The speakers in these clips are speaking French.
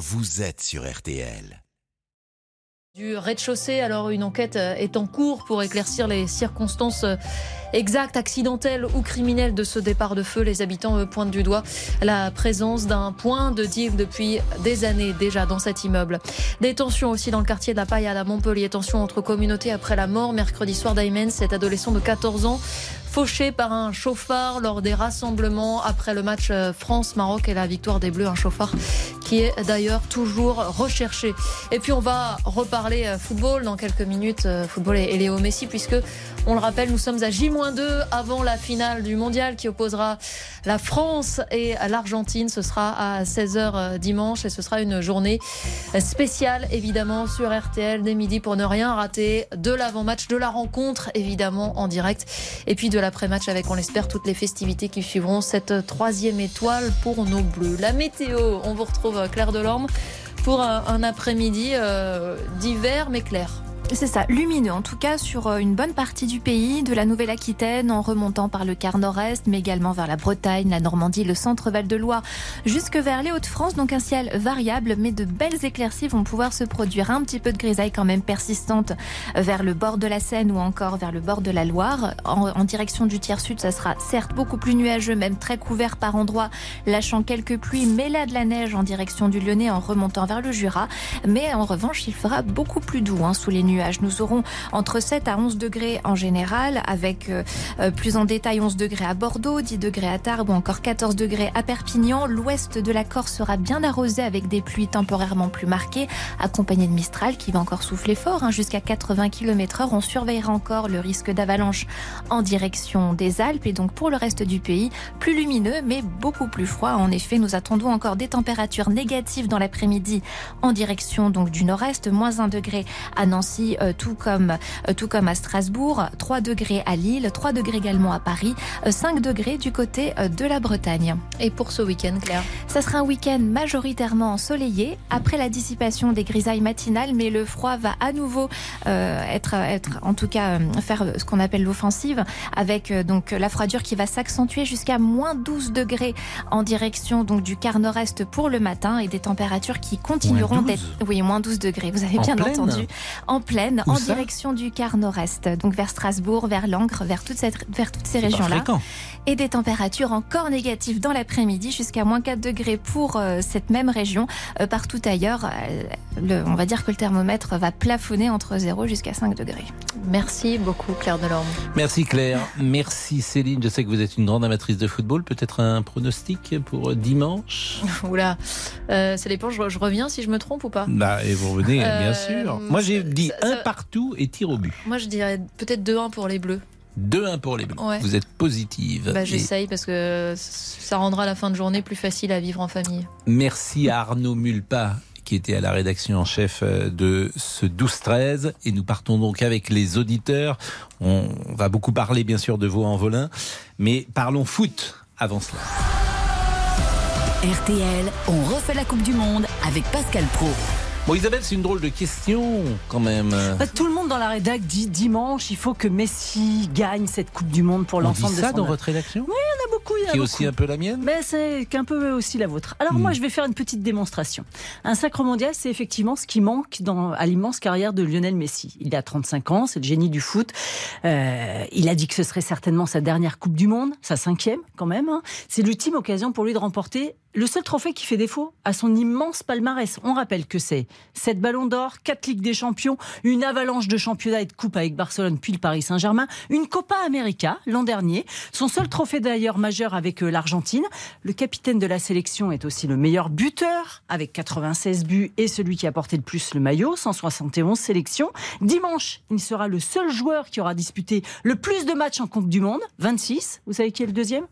vous êtes sur RTL. Du rez-de-chaussée, alors une enquête euh, est en cours pour éclaircir les circonstances euh, exactes, accidentelles ou criminelles de ce départ de feu. Les habitants pointent du doigt la présence d'un point de deal depuis des années déjà dans cet immeuble. Des tensions aussi dans le quartier de la Paille à Montpellier. Tensions entre communautés après la mort mercredi soir d'Aymen, cet adolescent de 14 ans fauché par un chauffard lors des rassemblements après le match euh, France-Maroc et la victoire des Bleus. Un chauffard qui est d'ailleurs toujours recherché. Et puis on va reparler euh, football dans quelques minutes, euh, football et Léo Messi, puisque on le rappelle, nous sommes à J-2 avant la finale du mondial qui opposera la France et l'Argentine. Ce sera à 16h dimanche et ce sera une journée spéciale évidemment sur RTL dès midi pour ne rien rater de l'avant-match, de la rencontre évidemment en direct et puis de l'après-match avec, on l'espère, toutes les festivités qui suivront cette troisième étoile pour nos bleus. La météo, on vous retrouve Claire Delorme pour un, après-midi euh, d'hiver mais clair. C'est ça, lumineux en tout cas sur euh, une bonne partie du pays, de la Nouvelle-Aquitaine en remontant par le quart nord-est, mais également vers la Bretagne, la Normandie, le centre Val-de-Loire, jusque vers les Hauts-de-France. Donc un ciel variable, mais de belles éclaircies vont pouvoir se produire. Un petit peu de grisaille quand même persistante vers le bord de la Seine ou encore vers le bord de la Loire. En, direction du tiers sud, ça sera certes beaucoup plus nuageux, même très couvert par endroits, lâchant quelques pluies, mais là de la neige en direction du Lyonnais en remontant vers le Jura. Mais en revanche, il fera beaucoup plus doux hein, sous les nuages nous aurons entre 7 à 11 degrés en général, avec euh, euh, plus en détail 11 degrés à Bordeaux, 10 degrés à Tarbes ou encore 14 degrés à Perpignan. L'ouest de la Corse sera bien arrosé avec des pluies temporairement plus marquées, accompagnées de Mistral qui va encore souffler fort hein, jusqu'à 80 km/h. On surveillera encore le risque d'avalanche en direction des Alpes et donc pour le reste du pays, plus lumineux mais beaucoup plus froid. En effet, nous attendons encore des températures négatives dans l'après-midi en direction donc du nord-est, moins 1 degré à Nancy euh, tout, comme, euh, tout comme à Strasbourg, 3 degrés à Lille, 3 degrés également à Paris, 5 euh, degrés du côté de la Bretagne. Et pour ce week-end, Claire? Ça sera un week-end majoritairement ensoleillé, après la dissipation des grisailles matinales, mais le froid va à nouveau être, être, en tout cas, faire ce qu'on appelle l'offensive, avec donc la froidure qui va s'accentuer jusqu'à moins 12 degrés en direction donc du quart nord-est pour le matin et des températures qui continueront d'être... Oui, moins 12 degrés, vous avez bien entendu. En pleine en direction du quart nord-est, donc vers Strasbourg, vers Langres, vers, toute cette, vers toutes ces régions-là. Et des températures encore négatives dans l'après-midi, jusqu'à moins 4 degrés pour euh, cette même région. Euh, partout ailleurs, euh, on va dire que le thermomètre va plafonner entre 0 jusqu'à 5 degrés. Merci beaucoup Claire Delorme. Merci Claire, merci Céline. Je sais que vous êtes une grande amatrice de football. Peut-être un pronostic pour dimanche? Oula, ça dépend, je, reviens si je me trompe ou pas? Bah, et vous revenez, bien sûr. Moi j'ai dit un partout et tir au but. Moi, je dirais peut-être 2-1 pour les Bleus. 2-1 pour les Bleus. Vous êtes positive. Bah, J'essaye parce que ça rendra la fin de journée plus facile à vivre en famille. Merci à Arnaud Mulpa qui était à la rédaction en chef euh, de ce 12-13. Et nous partons donc avec les auditeurs. On va beaucoup parler bien sûr de vos envolins, mais parlons foot avant cela. RTL, on refait la Coupe du Monde avec Pascal Pro. Bon, Isabelle, c'est une drôle de question quand même. Bah, tout le monde dans la rédac dit dimanche, il faut que Messi gagne cette Coupe du Monde pour l'ensemble de ça dans votre rédaction Oui, il y en a beaucoup. Il y a qui est aussi un peu la mienne Mais c'est qu'un peu aussi la vôtre. Alors moi, hmm. je vais faire une petite démonstration. Un sacre mondial, c'est effectivement ce qui manque dans, à l'immense carrière de Lionel Messi. Il a 35 ans, c'est le génie du foot. Euh, il a dit que ce serait certainement sa dernière Coupe du Monde, sa cinquième quand même. Hein. C'est l'ultime occasion pour lui de remporter le seul trophée qui fait défaut à son immense palmarès. On rappelle que c'est 7 ballons d'or, 4 Ligues des Champions, une avalanche de championnats et de coupes avec Barcelone puis le Paris Saint-Germain, une Copa América l'an dernier, son seul trophée d'ailleurs majeur avec euh, l'Argentine. Le capitaine de la sélection est aussi le meilleur buteur avec 96 buts et celui qui a porté le plus le maillot, 171 sélections. Dimanche, il sera le seul joueur qui aura disputé le plus de matchs en Coupe du Monde, 26. Vous savez qui est le deuxième?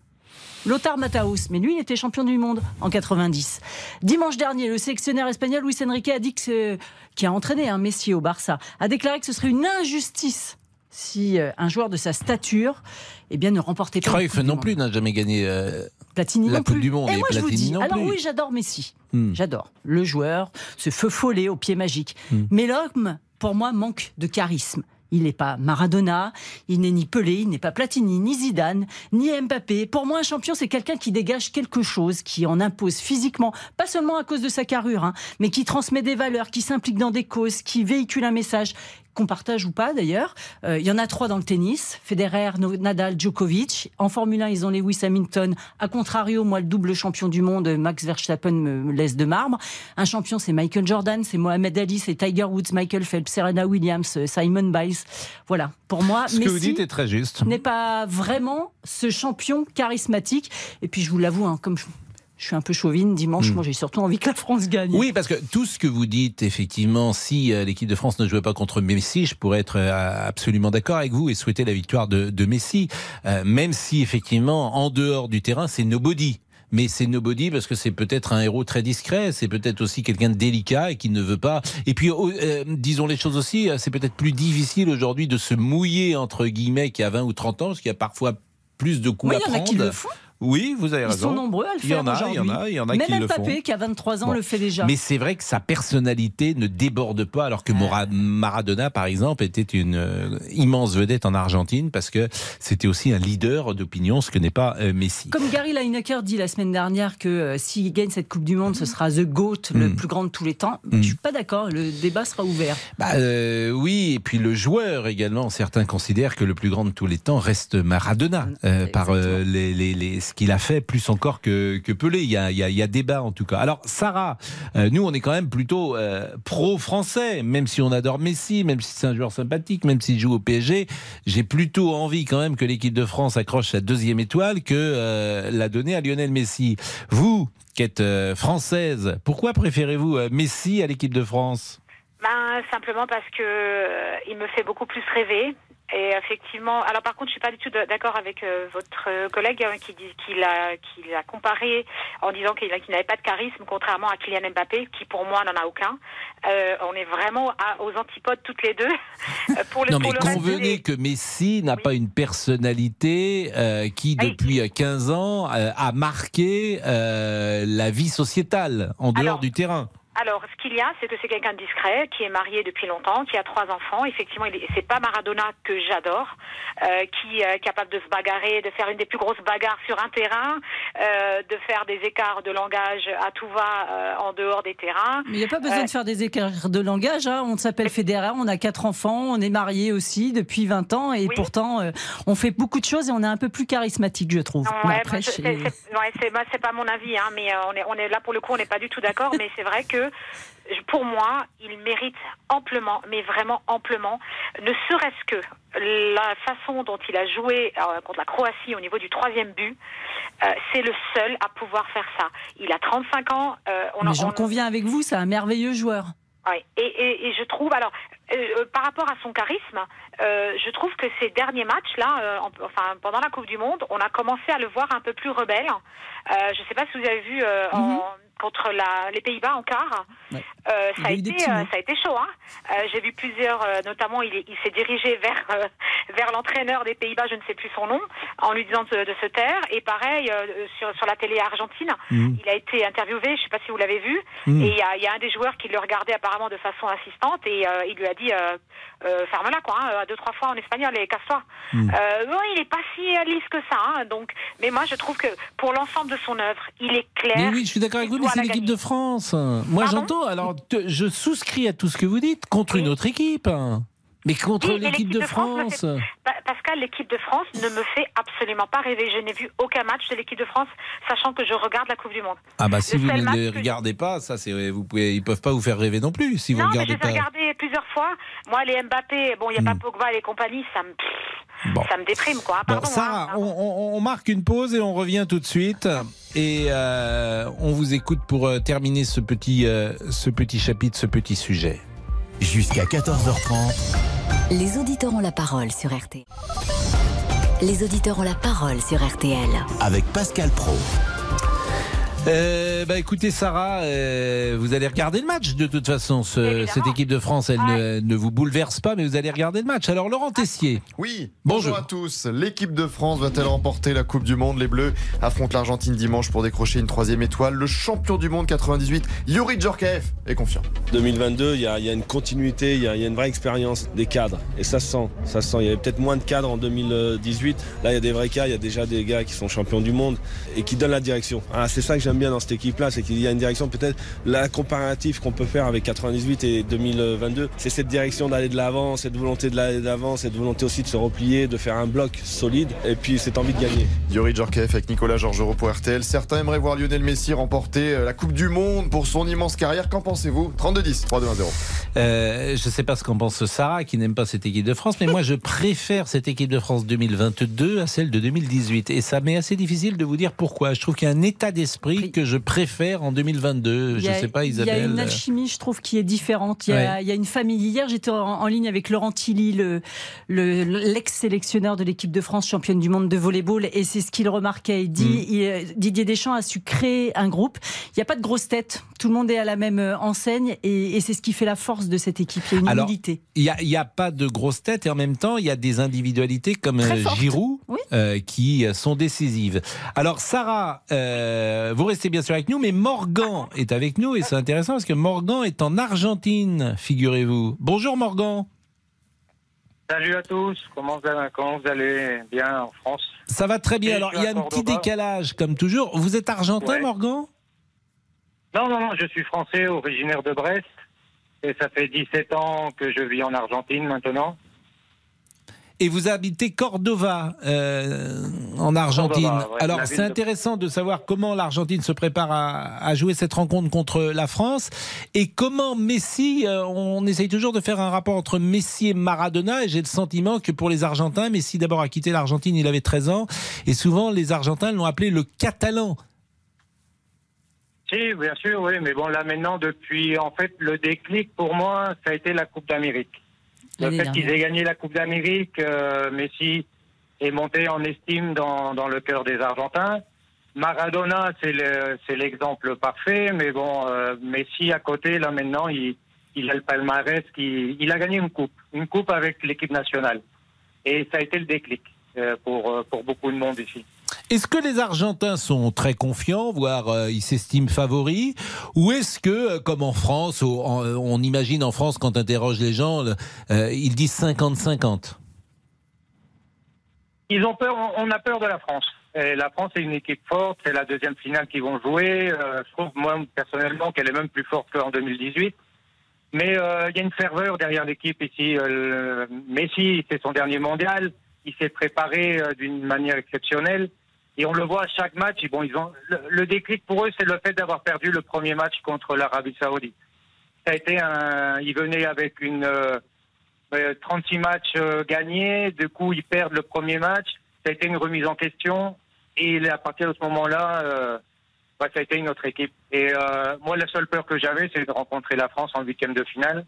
Lothar Matthaus, mais lui, il était champion du monde en 90. Dimanche dernier, le sélectionneur espagnol Luis Enrique a dit que, qui a entraîné un Messi au Barça, a déclaré que ce serait une injustice si euh, un joueur de sa stature eh bien, ne remportait pas. Cruyff non plus n'a jamais gagné euh, Platini la non Coupe plus. du Monde. Et, moi, je vous dis, alors oui, j'adore Messi. Hmm. J'adore le joueur, ce feu follet au pied magique. Hmm. Mais l'homme, pour moi, manque de charisme Il n'est pas Maradona, il n'est ni Pelé, il n'est pas Platini, ni Zidane, ni Mbappé. Pour moi, un champion, c'est quelqu'un qui dégage quelque chose, qui en impose physiquement, pas seulement à cause de sa carrure, hein, mais qui transmet des valeurs, qui s'implique dans des causes, qui véhicule un message qu'on partage ou pas d'ailleurs. Euh, il y en a trois dans le tennis Federer, Nadal, Djokovic. En Formule 1, ils ont Lewis Hamilton. A contrario, moi, le double champion du monde, Max Verstappen, me laisse de marbre. Un champion, c'est Michael Jordan, c'est Mohamed Ali, c'est Tiger Woods, Michael Phelps, Serena Williams, Simon Biles. Voilà, pour moi, ce que vous dites est très juste. N'est pas vraiment ce champion charismatique. Et puis, je vous l'avoue, hein, comme je je suis un peu chauvine. Dimanche, hmm. moi, j'ai surtout envie que la France gagne. Oui, parce que tout ce que vous dites, effectivement, si euh, l'équipe de France ne jouait pas contre Messi, je pourrais être euh, absolument d'accord avec vous et souhaiter la victoire de, Messi. Euh, même si, effectivement, en dehors du terrain, c'est nobody mais c'est nobody parce que c'est peut-être un héros très discret, c'est peut-être aussi quelqu'un de délicat et qui ne veut pas. Et puis, disons les choses aussi, c'est peut-être plus difficile aujourd'hui de se mouiller entre guillemets qu'il y a 20 ou 30 ans, parce qu'il y a parfois plus de coups à prendre. Il y en a qui le font. Oui, vous avez raison. Ils sont nombreux à le faire. Il y en a, il y en a Même qui le font. qui a 23 ans, le fait déjà. Mais c'est vrai que sa personnalité ne déborde pas, alors que Maradona, par exemple, était une euh, immense vedette en Argentine, parce que c'était aussi un leader d'opinion, ce que n'est pas euh, Messi. Comme Gary Lineker dit la semaine dernière que euh, s'il gagne cette Coupe du Monde, ce sera The GOAT, le mm. plus grand de tous les temps. Je mm. Je suis pas d'accord, le débat sera ouvert. Bah, oui, et puis le joueur également, certains considèrent que le plus grand de tous les temps reste Maradona, par les, les, les ce qu'il a fait, plus encore que, Pelé. Il y, a, il, y a, débat en tout cas. Alors Sarah, euh, nous on est quand même plutôt euh, pro-français, même si on adore Messi, même si c'est un joueur sympathique, même s'il joue au PSG. J'ai plutôt envie quand même que l'équipe de France accroche sa deuxième étoile que euh, la donner à Lionel Messi. Vous, qui êtes française, pourquoi préférez-vous Messi à l'équipe de France? Ben, simplement parce que il me fait beaucoup plus rêver. Et effectivement, alors par contre, je suis pas du tout d'accord avec euh, votre collègue hein, qui dit qu'il a qu'il a comparé en disant qu'il n'avait pas de charisme, contrairement à Kylian Mbappé, qui pour moi n'en a aucun. Euh, on est vraiment aux antipodes toutes les deux. Euh, pour le, non mais convenez que Messi n'a pas une personnalité qui depuis 15 ans a marqué la vie sociétale en dehors du terrain. Alors, ce qu'il y a, c'est que c'est quelqu'un de discret, qui est marié depuis longtemps, qui a trois enfants. Effectivement, c'est pas Maradona que j'adore, euh, qui est capable de se bagarrer, de faire une des plus grosses bagarres sur un terrain, euh, de faire des écarts de langage à tout va euh, en dehors des terrains. Mais il n'y a pas besoin de faire des écarts de langage. Hein. On s'appelle Federer, on a quatre enfants, on est marié aussi depuis 20 ans, et pourtant, on fait beaucoup de choses et on est un peu plus charismatique, je trouve. Ouais, c'est pas mon avis, hein, mais on est, on est là pour le coup, on n'est pas du tout d'accord, mais c'est vrai que pour moi, il mérite amplement, mais vraiment amplement, ne serait-ce que la façon dont il a joué euh, contre la Croatie au niveau du troisième but, euh, c'est le seul à pouvoir faire ça. Il a 35 ans. Euh, on mais j'en conviens avec vous, c'est un merveilleux joueur. Oui, et, je trouve, alors, par rapport à son charisme, je trouve que ces derniers matchs, là, enfin, pendant la Coupe du Monde, on a commencé à le voir un peu plus rebelle. je ne sais pas si vous avez vu en mhm contre la, les Pays-Bas en quart. Euh, ça, a été, euh, ça a été chaud. Hein. Euh, J'ai vu plusieurs, euh, notamment il, il s'est dirigé vers, euh, vers l'entraîneur des Pays-Bas, je ne sais plus son nom, en lui disant de, de se taire. Et pareil, sur, sur la télé argentine, mmh. il a été interviewé, je ne sais pas si vous l'avez vu, mmh. et il y, a, y, a, un des joueurs qui le regardait apparemment de façon assistante et il lui a dit ferme-la, quoi, hein, deux, trois fois en espagnol et casse-toi. Mmh. non, il n'est pas si lisse que ça. Hein, donc, mais moi, je trouve que pour l'ensemble de son œuvre, il est clair. Mais oui, je suis d'accord avec vous, c'est l'équipe de France. Moi, j'entends. Alors, je souscris à tout ce que vous dites contre une autre équipe. Mais contre l'équipe de, France, Pascal, l'équipe de France ne me fait absolument pas rêver. Je n'ai vu aucun match de l'équipe de France, sachant que je regarde la Coupe du Monde. Ah bah si vous ne les regardez pas, ça c'est vous pouvez, ils peuvent pas vous faire rêver non plus si vous non, regardez mais je regardés plusieurs fois. Moi, les Mbappé, bon, il n'y a pas hmm. Pogba et les compagnies, ça me ça me déprime quoi. Pardon, Sarah, hein, on, marque une pause et on revient tout de suite. Et euh, on vous écoute pour euh, terminer ce petit, euh, ce petit chapitre, ce petit sujet. Jusqu'à 14h30. Les auditeurs ont la parole sur RTL. Les auditeurs ont la parole sur RTL. Avec Pascal Pro. Euh, bah écoutez Sarah, euh, vous allez regarder le match de toute façon. Ce- cette équipe de France, elle ne, ne vous bouleverse pas, mais vous allez regarder le match. Alors Laurent Tessier, Oui, Bonjour. bonjour à tous. L'équipe de France va-t-elle remporter la Coupe du Monde? Les Bleus affrontent l'Argentine dimanche pour décrocher une troisième étoile. Le champion du monde 98, Yuri Djorkaeff, est confiant. 2022, il y a, il y a une continuité, il y a, il y a une vraie expérience des cadres. Et ça se sent, ça se sent. Il y avait peut-être moins de cadres en 2018. Là, il y a des vrais cas, il y a déjà des gars qui sont champions du monde et qui donnent la direction. Ah, c'est ça que j'aime bien dans cette équipe-là, c'est qu'il y a une direction peut-être, la comparative qu'on peut faire avec 98 et 2022, c'est cette direction d'aller de l'avant, cette volonté de l'aller de l'avant, cette volonté aussi de se replier, de faire un bloc solide et puis cette envie de gagner. Yuri Djorkaeff avec Nicolas Georgerot pour RTL. Certains aimeraient voir Lionel Messi remporter euh, la Coupe du Monde pour son immense carrière. Qu'en pensez-vous? 32-10, 3-2-1-0. euh, je ne sais pas ce qu'en pense Sarah, qui n'aime pas cette équipe de France, mais moi je préfère cette équipe de France 2022 à celle de 2018. Et ça m'est assez difficile de vous dire pourquoi. Je trouve qu'il y a un état d'esprit que je préfère en Il 2022. y Je ne sais pas, Il y a Isabelle. une alchimie, je trouve, qui est différente. Il y a, Ouais. il y a une famille. Hier, j'étais en, en ligne avec Laurent Tilly, le- le- l'ex-sélectionneur de l'équipe de France, championne du monde de volleyball, et c'est ce qu'il remarquait. Il Mm. dit, il- Didier Deschamps a su créer un groupe. Il n'y a pas de grosse tête. Tout le monde est à la même euh, enseigne, et, et c'est ce qui fait la force de cette équipe. Il y a une Alors, humilité. Il n'y a, pas de grosses têtes et en même temps, il y a des individualités comme euh. Giroud Oui. euh, qui euh, sont décisives. Alors, Sarah, euh, vous restez bien sûr avec nous, mais Morgan est avec nous et c'est intéressant parce que Morgan est en Argentine, figurez-vous. Bonjour Morgan. Salut à tous, comment vous, allez, bien en France? Ça va très bien. Alors, il y a un petit décalage comme toujours. Vous êtes argentin, Ouais. Morgan? Non, non, non, je suis français, originaire de Brest, et ça fait 17 ans que je vis en Argentine maintenant. Et vous habitez Cordova, euh, en Argentine. Ouais, Alors, c'est de- intéressant de savoir comment l'Argentine se prépare à, à jouer cette rencontre contre la France et comment Messi, euh, on essaye toujours de faire un rapport entre Messi et Maradona et j'ai le sentiment que pour les Argentins, Messi d'abord a quitté l'Argentine, il avait 13 ans et souvent les Argentins l'ont appelé le Catalan. Si, bien sûr, oui, mais bon, là maintenant, depuis, en fait, le déclic pour moi, ça a été la Coupe d'Amérique. Le fait qu'ils aient gagné la Coupe d'Amérique, euh, Messi est monté en estime dans, dans le cœur des Argentins. Maradona, c'est le- c'est l'exemple parfait, mais bon, euh, Messi à côté, là maintenant, il, il a le palmarès, qui, il a gagné une coupe, une coupe avec l'équipe nationale. Et ça a été le déclic euh, pour, euh, pour beaucoup de monde ici. Est-ce que les Argentins sont très confiants, voire euh, ils s'estiment favoris? Ou est-ce que, euh, comme en France, euh, on imagine en France quand on interroge les gens, ils disent 50-50 Ils ont peur, on- a peur de la France. La France est une équipe forte, c'est la deuxième finale qu'ils vont jouer. Je trouve, moi, personnellement, qu'elle est même plus forte qu'en 2018. Mais il y a une ferveur derrière l'équipe ici. Euh, Messi, c'est son dernier mondial. Il s'est préparé d'une manière exceptionnelle. Et on le voit à chaque match. Bon, ils ont, le, déclic pour eux, c'est le fait d'avoir perdu le premier match contre l'Arabie Saoudite. Ça a été un. Ils venaient avec une. euh, euh, 36 matchs euh, gagnés, du coup ils perdent le premier match, ça a été une remise en question, et à partir de ce moment-là, euh, bah, ça a été une autre équipe. Et euh, moi la seule peur que j'avais, c'est de rencontrer la France en huitième de finale.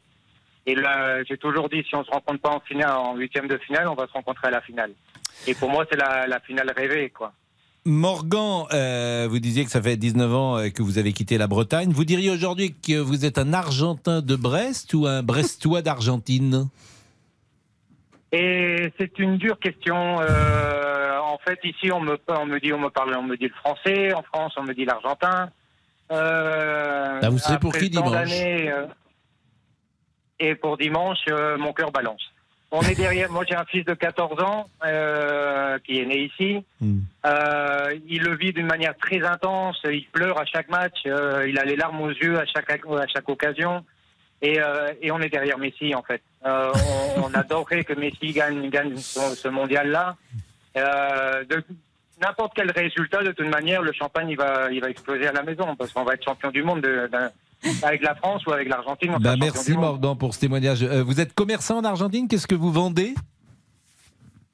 Et là, j'ai toujours dit, si on se rencontre pas en finale, en huitième de finale, on va se rencontrer à la finale. Et pour moi, c'est la, la finale rêvée, quoi. Morgan, euh, vous disiez que ça fait 19 ans euh, que vous avez quitté la Bretagne. Vous diriez aujourd'hui que vous êtes un Argentin de Brest ou un Brestois d'Argentine? Et c'est une dure question. Euh, en fait, ici, on me, on me dit, on me parle, on me dit le français. En France, on me dit l'argentin. Euh, Ah, vous savez pour qui dimanche? euh, Et pour dimanche, euh, mon cœur balance. On est derrière. Moi, j'ai un fils de 14 ans euh, qui est né ici. Hmm. Euh, il le vit d'une manière très intense. Il pleure à chaque match. euh, il a les larmes aux yeux à chaque à chaque occasion. Et, et on est derrière Messi en fait. On, on adorerait que Messi gagne gagne ce, ce mondial-là. Euh, de n'importe quel résultat, de toute manière, le champagne il va il va exploser à la maison parce qu'on va être champion du monde de- avec la France ou avec l'Argentine. Bah, Merci. Morgan pour ce témoignage. Euh, vous êtes commerçant en Argentine, qu'est-ce que vous vendez?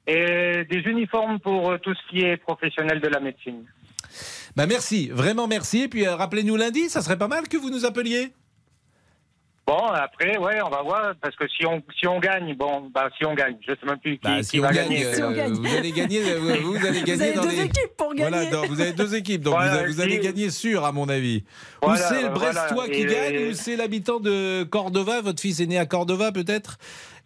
Et des uniformes pour euh, tout ce qui est professionnel de la médecine. bah, Merci, vraiment merci. Et puis euh, rappelez-nous lundi, ça serait pas mal que vous nous appeliez Bon, après, ouais, on va voir, parce que si on, si on gagne, bon, bah, si on gagne, je sais même plus qui, Bah, qui si va gagne, gagner. euh, Si on gagne. vous allez gagner, euh, vous, vous allez Vous gagner avez dans deux les. équipes pour gagner. Voilà, non, vous avez deux équipes, donc Voilà, vous, vous allez gagner sûr, à mon avis. ou c'est le voilà, Brestois qui et- gagne, ou c'est l'habitant de Cordova. Votre fils est né à Cordova, peut-être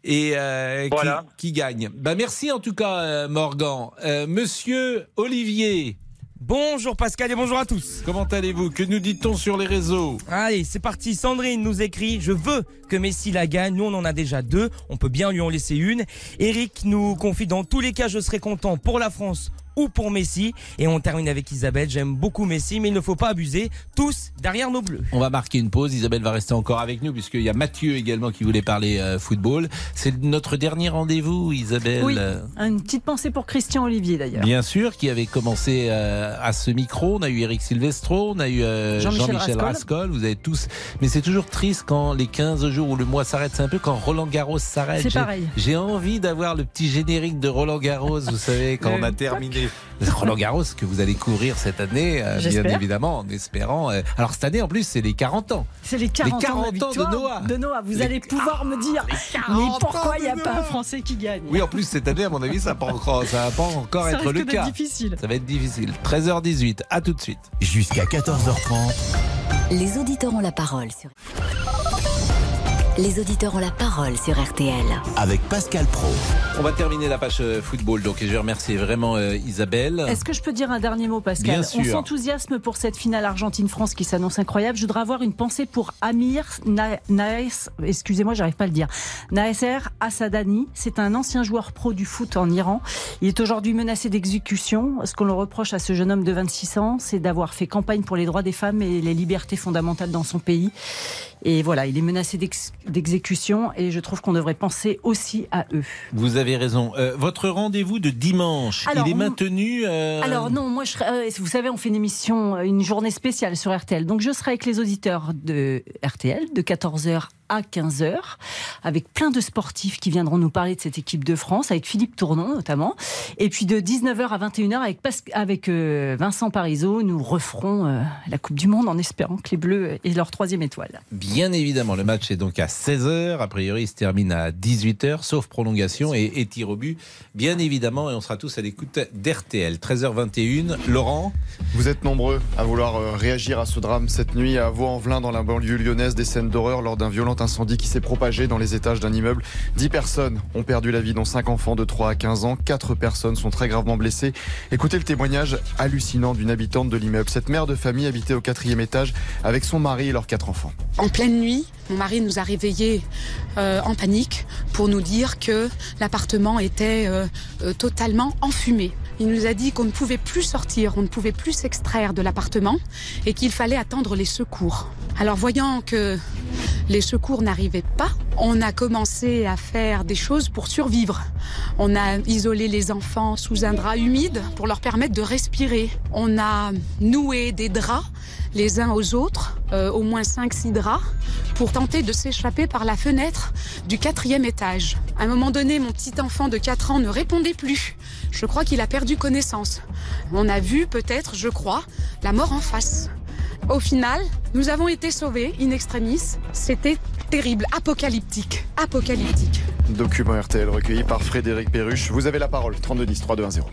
et euh, qui- Voilà. qui, gagne. Bah, merci en tout cas, euh, Morgan. Euh, Monsieur Olivier, Bonjour Pascal et bonjour à tous. comment allez-vous? Que nous dit-on sur les réseaux? Allez, c'est parti. Sandrine nous écrit Je veux que Messi la gagne. Nous, on en a déjà deux. On peut bien lui en laisser une. Eric nous confie Dans tous les cas, je serai content pour la France ou pour Messi. Et on termine avec Isabelle. J'aime beaucoup Messi, mais il ne faut pas abuser. Tous derrière nos bleus. On va marquer une pause. Isabelle va rester encore avec nous puisqu'il y a Mathieu également qui voulait parler euh, football. C'est notre dernier rendez-vous, Isabelle. Oui, une petite pensée pour Christian Olivier d'ailleurs. Bien sûr, qui avait commencé euh, à ce micro. On a eu Eric Silvestro, on a eu euh, Jean-Michel Jean-Michel Rascol. Rascol. Vous avez tous. Mais c'est toujours triste quand les 15 jours ou le mois s'arrête. C'est un peu quand Roland Garros s'arrête. C'est pareil. J'ai envie d'avoir le petit générique de Roland Garros, vous savez, quand on a terminé. Roland Garros que vous allez couvrir cette année, euh, bien évidemment, en espérant. euh, Alors cette année, en plus, c'est les 40 ans. C'est les 40, Les 40 ans, de, ans Noah. de Noah. Vous Les- allez pouvoir me dire mais 40 pourquoi il n'y a pas un. Français qui gagne Oui, en plus, cette année, à mon avis, ça va pas encore, ça va pas encore Ça être le cas. difficile. Ça va être difficile. 13h18, à tout de suite. Jusqu'à 14h30. Les auditeurs ont la parole sur. Les auditeurs ont la parole sur RTL. Avec Pascal Pro. On va terminer la page euh, football, donc et je vais remercier vraiment euh, Isabelle. Est-ce que je peux dire un dernier mot, Pascal Bien On s'enthousiasme pour cette finale Argentine-France qui s'annonce incroyable. Je voudrais avoir une pensée pour Amir Na- Naes, excusez-moi, j'arrive pas à le dire. Naesser Assadani, c'est un ancien joueur pro du foot en Iran. Il est aujourd'hui menacé d'exécution. Ce qu'on le reproche à ce jeune homme de 26 ans, c'est d'avoir fait campagne pour les droits des femmes et les libertés fondamentales dans son pays. Et voilà, il est menacé d'ex- d'exécution et je trouve qu'on devrait penser aussi à eux. Vous avez raison. Euh, votre rendez-vous de dimanche, Alors, il est on- maintenu. euh, Alors non, moi je serai, euh, vous savez, on fait une émission, une journée spéciale sur RTL. Donc je serai avec les auditeurs de RTL de 14h à 15h, avec plein de sportifs qui viendront nous parler de cette équipe de France, avec Philippe Tournon notamment. Et puis de 19h à 21h avec, Pas- avec euh, Vincent Parisot, nous referons euh, la Coupe du Monde en espérant que les Bleus aient leur troisième étoile. Bien évidemment, le match est donc à 16h. A priori, il se termine à 18h, sauf prolongation et, et tir au but. Bien évidemment, et on sera tous à l'écoute d'RTL. 13h21. Laurent? Vous êtes nombreux à vouloir euh, réagir à ce drame cette nuit à Vaux-en-Velin dans la banlieue lyonnaise des scènes d'horreur lors d'un violent incendie qui s'est propagé dans les étages d'un immeuble. 10 personnes ont perdu la vie dont 5 enfants de 3 à 15 ans. 4 personnes sont très gravement blessées. Écoutez le témoignage hallucinant d'une habitante de l'immeuble. Cette mère de famille habitait au quatrième étage avec son mari et leurs 4 enfants. En pleine nuit, mon mari nous a réveillés euh, en panique pour nous dire que l'appartement était euh, euh, totalement enfumé. Il nous a dit qu'on ne pouvait plus sortir, on ne pouvait plus s'extraire de l'appartement et qu'il fallait attendre les secours. Alors voyant que les secours n'arrivaient pas, on a commencé à faire des choses pour survivre. On a isolé les enfants sous un drap humide pour leur permettre de respirer. On a noué des draps les uns aux autres, euh, au moins 5-6 draps, pour tenter de s'échapper par la fenêtre du quatrième étage. À un moment donné, mon petit enfant de 4 ans ne répondait plus. Je crois qu'il a perdu connaissance. On a vu peut-être, je crois, la mort en face. Au final, nous avons été sauvés in extremis. C'était terrible, apocalyptique, apocalyptique. Document RTL recueilli par Frédéric Perruche. Vous avez la parole. 32 10 3 2 1 0.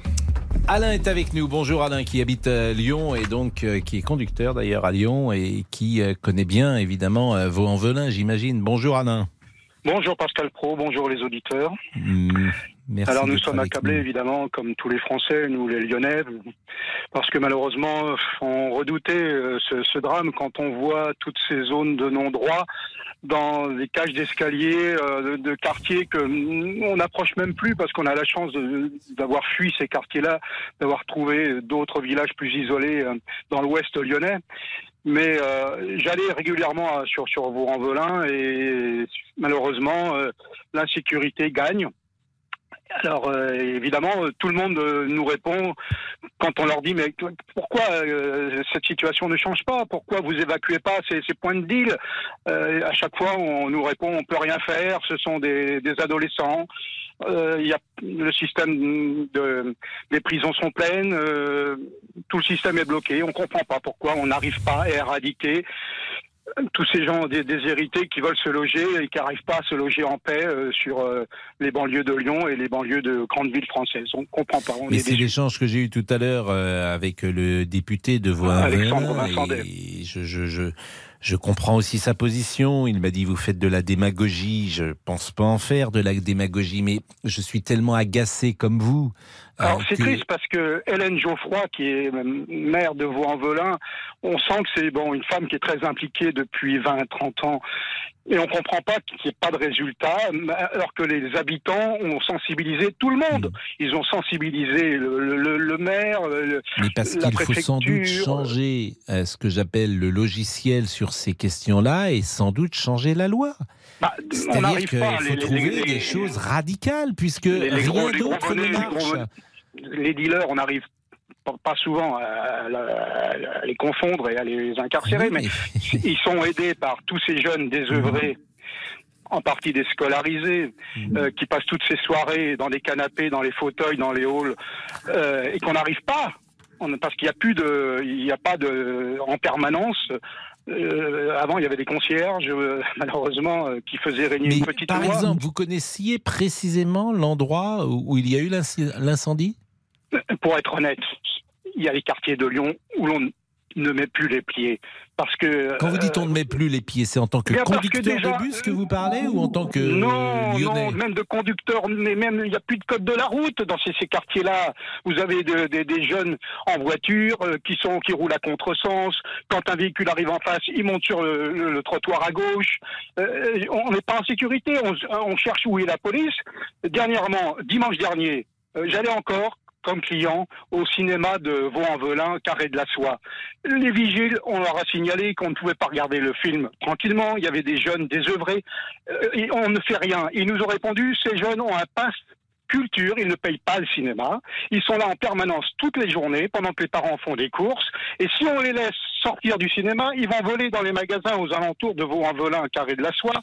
Alain est avec nous. Bonjour Alain, qui habite à Lyon et donc euh, qui est conducteur d'ailleurs à Lyon et qui euh, connaît bien évidemment euh, Vaux-en-Velin, j'imagine. Bonjour Alain. Bonjour Pascal Pro, bonjour les auditeurs. Mm, Merci. Alors nous sommes accablés nous. évidemment, comme tous les Français, nous les Lyonnais, parce que malheureusement on redoutait euh, ce, ce drame quand on voit toutes ces zones de non-droit dans les cages d'escalier euh, de, de quartiers que on n'approche même plus parce qu'on a la chance d'avoir fui ces quartiers-là, d'avoir trouvé d'autres villages plus isolés euh, dans l'ouest lyonnais. Mais euh, j'allais régulièrement sur sur Vaux-en-Velin et malheureusement euh, l'insécurité gagne. Alors euh, évidemment, euh, tout le monde euh, nous répond quand on leur dit mais pourquoi euh, cette situation ne change pas? Pourquoi vous évacuez pas ces, ces points de deal? À chaque fois, on nous répond on peut rien faire. Ce sont des, des adolescents. Il y a le système de les prisons sont pleines. tout le système est bloqué. On comprend pas pourquoi on n'arrive pas à éradiquer tous ces gens déshérités qui veulent se loger et qui n'arrivent pas à se loger en paix euh, sur euh, les banlieues de Lyon et les banlieues de grandes villes françaises. On ne comprend pas. Mais c'est l'échange que j'ai eu tout à l'heure euh, avec le député de voix Alexandre et je, je, je, je comprends aussi sa position. Il m'a dit vous faites de la démagogie. Je pense pas en faire de la démagogie, mais je suis tellement agacé comme vous alors c'est triste parce que Hélène Geoffroy, qui est maire de Vaux-en-Velin, on sent que c'est bon une femme qui est très impliquée depuis 20-30 ans. Et on ne comprend pas qu'il n'y ait pas de résultat, alors que les habitants ont sensibilisé tout le monde. Hmm. Ils ont sensibilisé le, maire, le, Mais parce qu'il faut sans doute changer euh, ce que j'appelle le logiciel sur ces questions-là et sans doute changer la loi. Bah, C'est-à-dire qu'il faut trouver des choses radicales, puisque rien d'autre ne marche les dealers, on arrive pas souvent à, les confondre et à les incarcérer, mais ils sont aidés par tous ces jeunes désœuvrés. En partie déscolarisés, mhm. euh, qui passent toutes ces soirées dans des canapés, dans les fauteuils, dans les halls, euh, et qu'on n'arrive pas, parce qu'il n'y a plus de, il n'y a pas de, en permanence, euh, avant, il y avait des concierges, malheureusement, qui faisaient régner une petite Par exemple, vous connaissiez précisément l'endroit où il y a eu l'incendie? Pour être honnête, il y a les quartiers de Lyon où l'on ne met plus les pieds. Parce que, Quand vous dites on ne met plus les pieds, c'est en tant que conducteur de bus que vous parlez ou en tant que non, Non, même de conducteur, mais même il n'y a plus de code de la route dans ces, quartiers-là. Vous avez des jeunes en voiture euh, qui sont qui roulent à contresens. Quand un véhicule arrive en face, ils montent sur le, trottoir à gauche. Euh, on n'est pas en sécurité. On, on, cherche où est la police. Dernièrement, dimanche dernier, euh, j'allais encore comme client au cinéma de Vaux-en-Velin, Carré de la Soie. Les vigiles, on leur a signalé qu'on ne pouvait pas regarder le film tranquillement. Il y avait des jeunes désœuvrés. Euh, et on ne fait rien. Ils nous ont répondu, ces jeunes ont un passe culture, ils ne payent pas le cinéma. Ils sont là en permanence toutes les journées pendant que les parents font des courses. Et si on les laisse sortir du cinéma, ils vont voler dans les magasins aux alentours de Vaux-en-Velin, carré de la soie.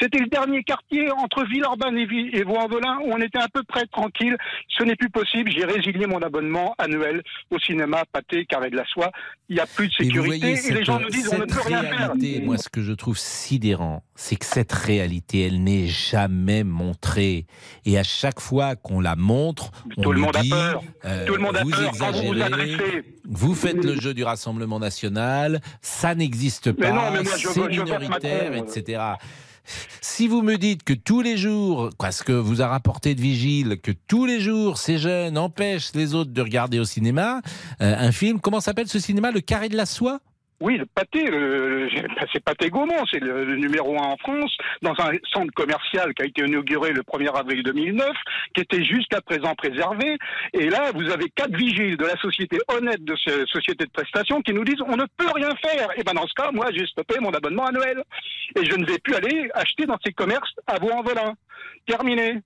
C'était le dernier quartier entre Villeurbanne et, Vaux-en-Velin où on était à peu près tranquille. Ce n'est plus possible. J'ai résilié mon abonnement annuel au cinéma Pâté, carré de la soie. Il n'y a plus de sécurité et, les gens nous disent on ne peut rien faire. Moi, ce que je trouve sidérant, c'est que cette réalité, elle n'est jamais montrée. Et à chaque fois qu'on la montre, tout on le monde dit, a peur. Euh, tout le monde a vous peur exagérez, vous, faites le jeu du Rassemblement national, ça n'existe pas, c'est minoritaire, etc. Si vous me dites que tous les jours, ce que vous a rapporté de vigile, que tous les jours ces jeunes empêchent les autres de regarder au cinéma euh, un film, comment s'appelle ce cinéma Le Carré de la Soie? Oui, le pâté, c'est Pâté Gaumont, c'est le, numéro un en France, dans un centre commercial qui a été inauguré le 1er avril 2009, qui était jusqu'à présent préservé. Et là, vous avez quatre vigiles de la société honnête de cette société de prestation qui nous disent on ne peut rien faire. Et ben dans ce cas, moi, j'ai stoppé mon abonnement annuel. Et je ne vais plus aller acheter dans ces commerces à Vaux-en-Velin. Terminé.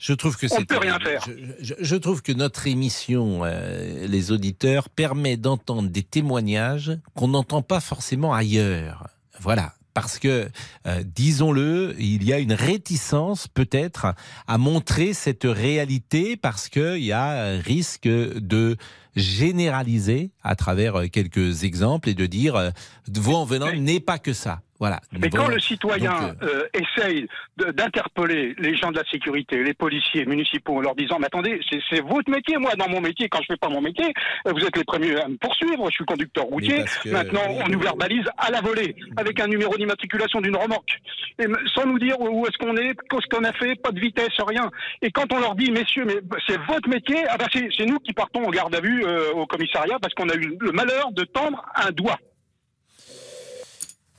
Je trouve que c'est. rien faire. Je, trouve que notre émission, euh, les auditeurs, permet d'entendre des témoignages qu'on n'entend pas forcément ailleurs. Voilà. Parce que, euh, disons-le, il y a une réticence peut-être à montrer cette réalité parce qu'il y a un risque de généraliser à travers euh, quelques exemples et de dire vous en venant n'est pas que ça. Voilà. Mais quand le citoyen euh, euh, essaye d'interpeller les gens de la sécurité, les policiers municipaux, en leur disant Mais attendez, c'est votre métier, moi, dans mon métier, quand je fais pas mon métier, euh, vous êtes les premiers à me poursuivre, je suis conducteur routier. Maintenant, on nous verbalise à la volée, avec un numéro d'immatriculation d'une remorque, et sans nous dire où est-ce qu'on est, qu'est-ce qu'on a fait, pas de vitesse, rien. Et quand on leur dit Messieurs, mais c'est votre métier, ah ben c'est nous qui partons en garde à vue au commissariat parce qu'on a eu le malheur de tendre un doigt.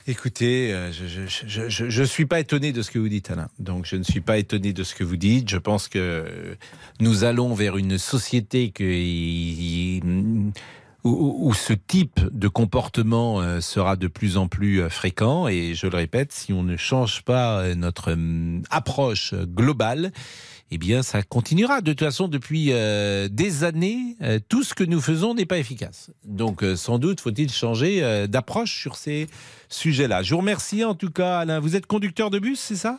Écoutez, euh, je ne suis pas étonné de ce que vous dites, Alain. Donc, je ne suis pas étonné de ce que vous dites. Je pense que nous allons vers une société où, ce type de comportement euh, sera de plus en plus euh, fréquent. Et je le répète, si on ne change pas notre hum, approche globale, eh bien, ça continuera. De toute façon, depuis euh, des années, euh, tout ce que nous faisons n'est pas efficace. Donc, euh, sans doute, faut-il changer d'approche sur ces sujets-là. Je vous remercie en tout cas, Alain. Vous êtes conducteur de bus, c'est ça?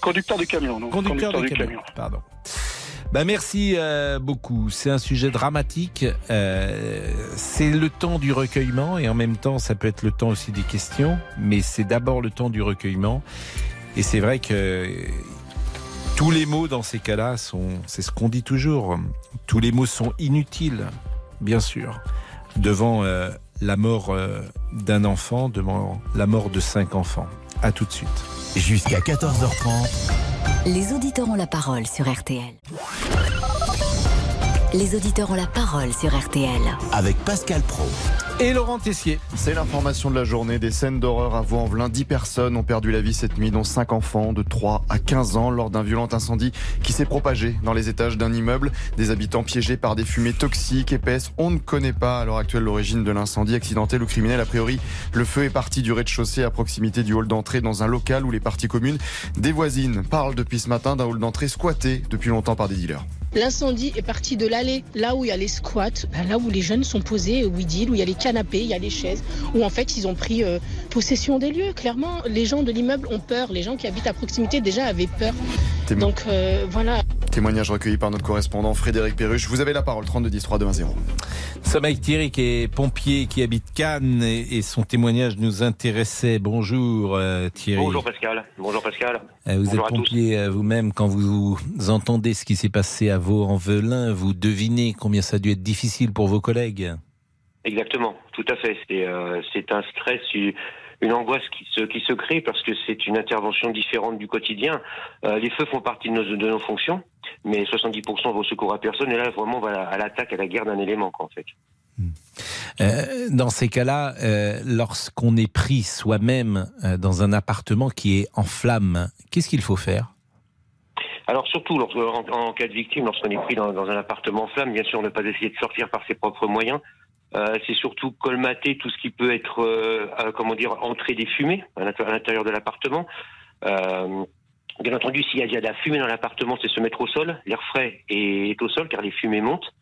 Conducteur de camion, non Conducteur, de, camion. Pardon. Bah merci euh, beaucoup. C'est un sujet dramatique. Euh, c'est le temps du recueillement et en même temps, ça peut être le temps aussi des questions. Mais c'est d'abord le temps du recueillement. Et c'est vrai que tous les mots dans ces cas-là sont, c'est ce qu'on dit toujours. Tous les mots sont inutiles, bien sûr, devant euh, la mort euh, d'un enfant, devant la mort de cinq enfants. À tout de suite. Jusqu'à 14h30. Les auditeurs ont la parole sur RTL. Les auditeurs ont la parole sur RTL. Avec Pascal Pro. Et Laurent Tessier. C'est l'information de la journée. Des scènes d'horreur à Vaux-en-Velin. 10 personnes ont perdu la vie cette nuit, dont 5 enfants de 3 à 15 ans, lors d'un violent incendie qui s'est propagé dans les étages d'un immeuble. Des habitants piégés par des fumées toxiques, épaisses. On ne connaît pas à l'heure actuelle l'origine de l'incendie, accidentel ou criminel. A priori, le feu est parti du rez-de-chaussée à proximité du hall d'entrée dans un local où les parties communes des voisines parlent depuis ce matin d'un hall d'entrée squatté depuis longtemps par des dealers. L'incendie est parti de l'allée, là où il y a les squats, ben là où les jeunes sont posés, où ils où il y a les canapés, il y a les chaises, où en fait ils ont pris euh, possession des lieux. Clairement, les gens de l'immeuble ont peur, les gens qui habitent à proximité déjà avaient peur. Témo- Donc euh, voilà. Témoignage recueilli par notre correspondant Frédéric Perruche. Vous avez la parole, 32 10 3 2 1 0. Nous sommes avec Thierry qui est pompier qui habite Cannes et, et son témoignage nous intéressait. Bonjour euh, Thierry. Bonjour Pascal. Bonjour Pascal. Euh, vous Bonjour êtes pompier euh, vous-même. Quand vous entendez ce qui s'est passé à Vaux-en-Velin, vous devinez combien ça a dû être difficile pour vos collègues. Exactement, tout à fait. C'est euh, un stress, une- angoisse qui se qui se crée parce que c'est une intervention différente du quotidien. Euh, les feux font partie de nos de nos fonctions, mais 70% vont secours à personne. Et là, vraiment, on va à l'attaque, à la guerre d'un élément, quoi, en fait. Euh, dans ces cas-là, euh, lorsqu'on est pris soi-même euh, dans un appartement qui est en flammes, qu'est-ce qu'il faut faire? Alors surtout en, cas de victime, lorsqu'on est pris dans, un appartement en flamme, bien sûr, ne pas essayer de sortir par ses propres moyens. C'est surtout colmater tout ce qui peut être, comment dire, entrée des fumées à l'int- à l'intérieur de l'appartement. Bien entendu, s'il y a de la fumée dans l'appartement, c'est se mettre au sol. L'air frais est au sol car les fumées montent.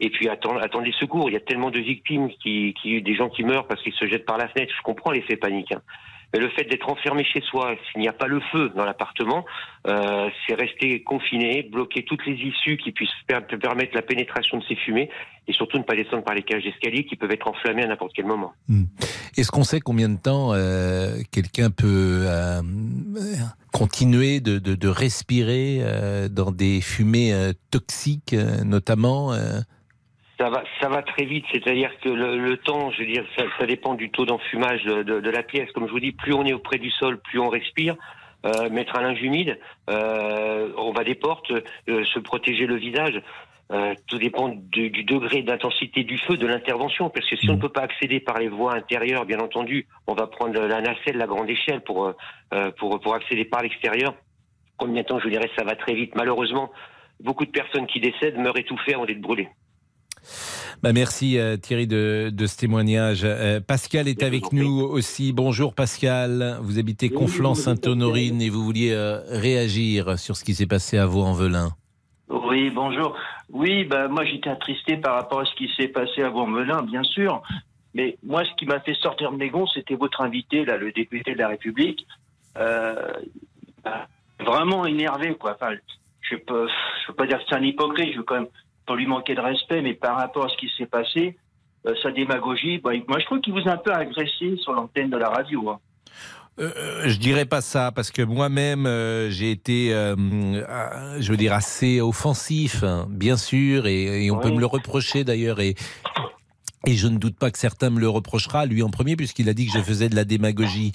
Et puis attendre, attendre les secours. Il y a tellement de victimes, qui, des gens qui meurent parce qu'ils se jettent par la fenêtre. Je comprends l'effet panique. hein. Mais le fait d'être enfermé chez soi, s'il n'y a pas le feu dans l'appartement, euh, c'est rester confiné, bloquer toutes les issues qui puissent per- permettre la pénétration de ces fumées et surtout ne pas descendre par les cages d'escalier qui peuvent être enflammées à n'importe quel moment. Est-ce qu'on sait combien de temps euh, quelqu'un peut euh, continuer de, respirer dans des fumées toxiques, notamment Ça va, très vite, c'est-à-dire que le, temps, je veux dire, ça, dépend du taux d'enfumage de, la pièce. Comme je vous dis, plus on est auprès du sol, plus on respire. Euh, mettre un linge humide, euh, on va des portes, euh, se protéger le visage. Tout dépend du, degré d'intensité du feu, de l'intervention, parce que si on ne peut pas accéder par les voies intérieures, bien entendu, on va prendre la nacelle, la grande échelle pour accéder par l'extérieur. Combien de temps, je vous dirais, ça va très vite. Malheureusement, beaucoup de personnes qui décèdent meurent étouffées avant d'être brûlées. Bah merci euh, Thierry de, de ce témoignage. Euh, Pascal est avec nous aussi. Bonjour Pascal, vous habitez Conflans-Sainte-Honorine et vous vouliez euh, réagir sur ce qui s'est passé à Vaux-en-Velin. Oui, bonjour. Oui, ben, moi j'étais attristé par rapport à ce qui s'est passé à Bourmelin, bien sûr. Mais moi, ce qui m'a fait sortir de mes gonds, c'était votre invité, là, le député de la République. Euh, vraiment énervé, quoi. Enfin, je peux, je peux pas dire que c'est un hypocrite, je veux quand même pas lui manquer de respect, mais par rapport à ce qui s'est passé, euh, sa démagogie, ben, moi je trouve qu'il vous a un peu agressé sur l'antenne de la radio. hein. Euh, je dirais pas ça parce que moi-même euh, j'ai été, euh, euh, je veux dire, assez offensif, hein, bien sûr, et, et on peut me le reprocher d'ailleurs. Et, et je ne doute pas que certains me le reprochera, lui en premier, puisqu'il a dit que je faisais de la démagogie.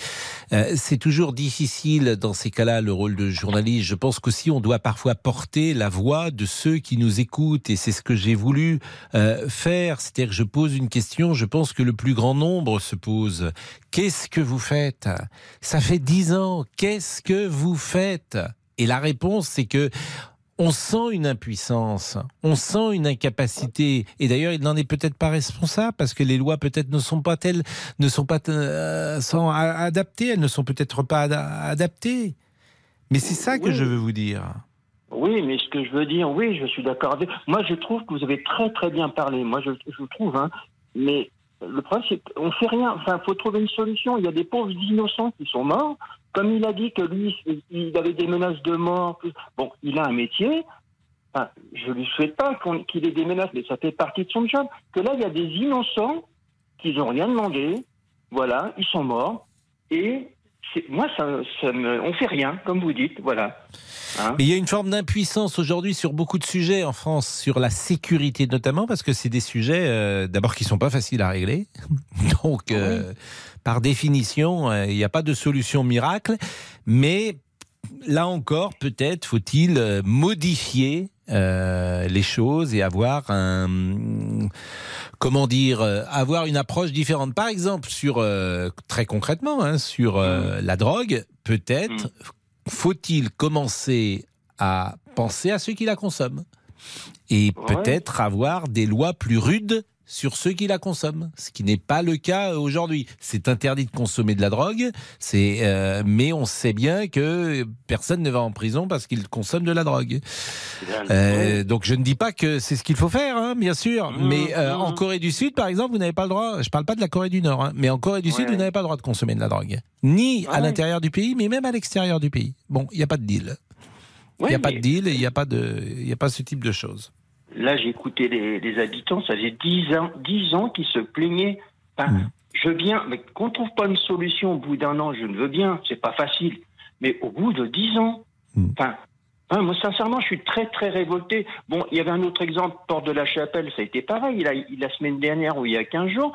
Euh, c'est toujours difficile dans ces cas-là, le rôle de journaliste. Je pense qu'aussi on doit parfois porter la voix de ceux qui nous écoutent, et c'est ce que j'ai voulu euh, faire. C'est-à-dire que je pose une question, je pense que le plus grand nombre se pose. Qu'est-ce que vous faites? Ça fait dix ans. Qu'est-ce que vous faites? Et la réponse, c'est que on sent une impuissance, on sent une incapacité, et d'ailleurs il n'en est peut-être pas responsable parce que les lois peut-être ne sont pas telles, ne sont pas euh, adaptées, elles ne sont peut-être pas ada- adaptées. Mais c'est ça que je veux vous dire. Oui, mais ce que je veux dire, oui, je suis d'accord avec. Moi, je trouve que vous avez très très bien parlé. Moi, je, je trouve, hein. Mais le problème, c'est qu'on fait rien. Enfin, faut trouver une solution. Il y a des pauvres innocents qui sont morts. Comme il a dit que lui, il avait des menaces de mort. Bon, il a un métier. enfin, je lui souhaite pas qu'il ait des menaces, mais ça fait partie de son job. Que là, il y a des innocents qui n'ont rien demandé. Voilà, ils sont morts. Et moi, ça, ça me, on fait rien, comme vous dites. Voilà. Hein Mais il y a une forme d'impuissance aujourd'hui sur beaucoup de sujets en France, sur la sécurité notamment, parce que c'est des sujets euh, d'abord qui sont pas faciles à régler. Donc, euh, par définition, euh, il n'y a pas de solution miracle. Mais là encore, peut-être faut-il euh, modifier euh, les choses et avoir un comment dire euh, avoir une approche différente. Par exemple, sur euh, très concrètement, hein, sur euh, la drogue, peut-être faut-il commencer à penser à ceux qui la consomment et Ouais. peut-être avoir des lois plus rudes sur ceux qui la consomment, ce qui n'est pas le cas aujourd'hui. C'est interdit de consommer de la drogue, c'est euh, mais on sait bien que personne ne va en prison parce qu'il consomme de la drogue. Euh, donc je ne dis pas que c'est ce qu'il faut faire, hein, bien sûr. mais euh, en Corée du Sud, par exemple, vous n'avez pas le droit. Je parle pas de la Corée du Nord, hein, mais en Corée du Sud, vous n'avez pas le droit de consommer de la drogue, ni à l'intérieur du pays, mais même à l'extérieur du pays. Bon, il n'y a pas de deal. Il n'y a pas de deal et il n'y a pas de, y a pas ce type de choses. Là, j'ai écouté les, les habitants, ça faisait 10 ans, 10 ans qu'ils se plaignaient. Enfin, Mm. Je bien, mais qu'on ne trouve pas une solution au bout d'un an, je ne veux bien, c'est pas facile. Mais au bout de 10 ans, Mm. enfin, hein, moi, sincèrement, je suis très, très révolté. Bon, il y avait un autre exemple, Porte de la Chapelle, ça a été pareil. La, la semaine dernière, ou il y a 15 jours,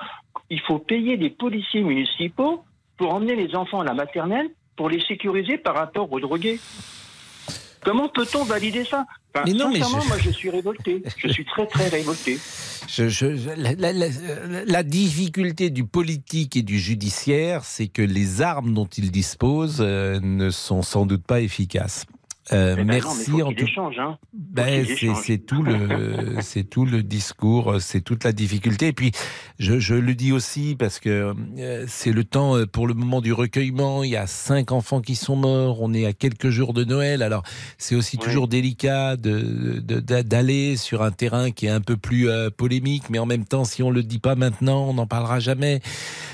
il faut payer des policiers municipaux pour emmener les enfants à la maternelle pour les sécuriser par rapport aux drogués. Comment peut-on valider ça Enfin, Mais non, mais sincèrement, je- moi, je suis révolté. Je suis très, très révolté. Je, je- je- la, la- la- la difficulté du politique et du judiciaire, c'est que les armes dont ils disposent euh, ne sont sans doute pas efficaces. Euh, ben mais merci en tout échange, hein. Ben, c'est tout le c'est tout le discours, c'est toute la difficulté. Et puis je, je le dis aussi parce que euh, c'est le temps euh, pour le moment du recueillement. Il y a cinq enfants qui sont morts. On est à quelques jours de Noël. Alors c'est aussi toujours délicat de d'aller sur un terrain qui est un peu plus polémique, mais en même temps, si on le dit pas maintenant, on n'en parlera jamais.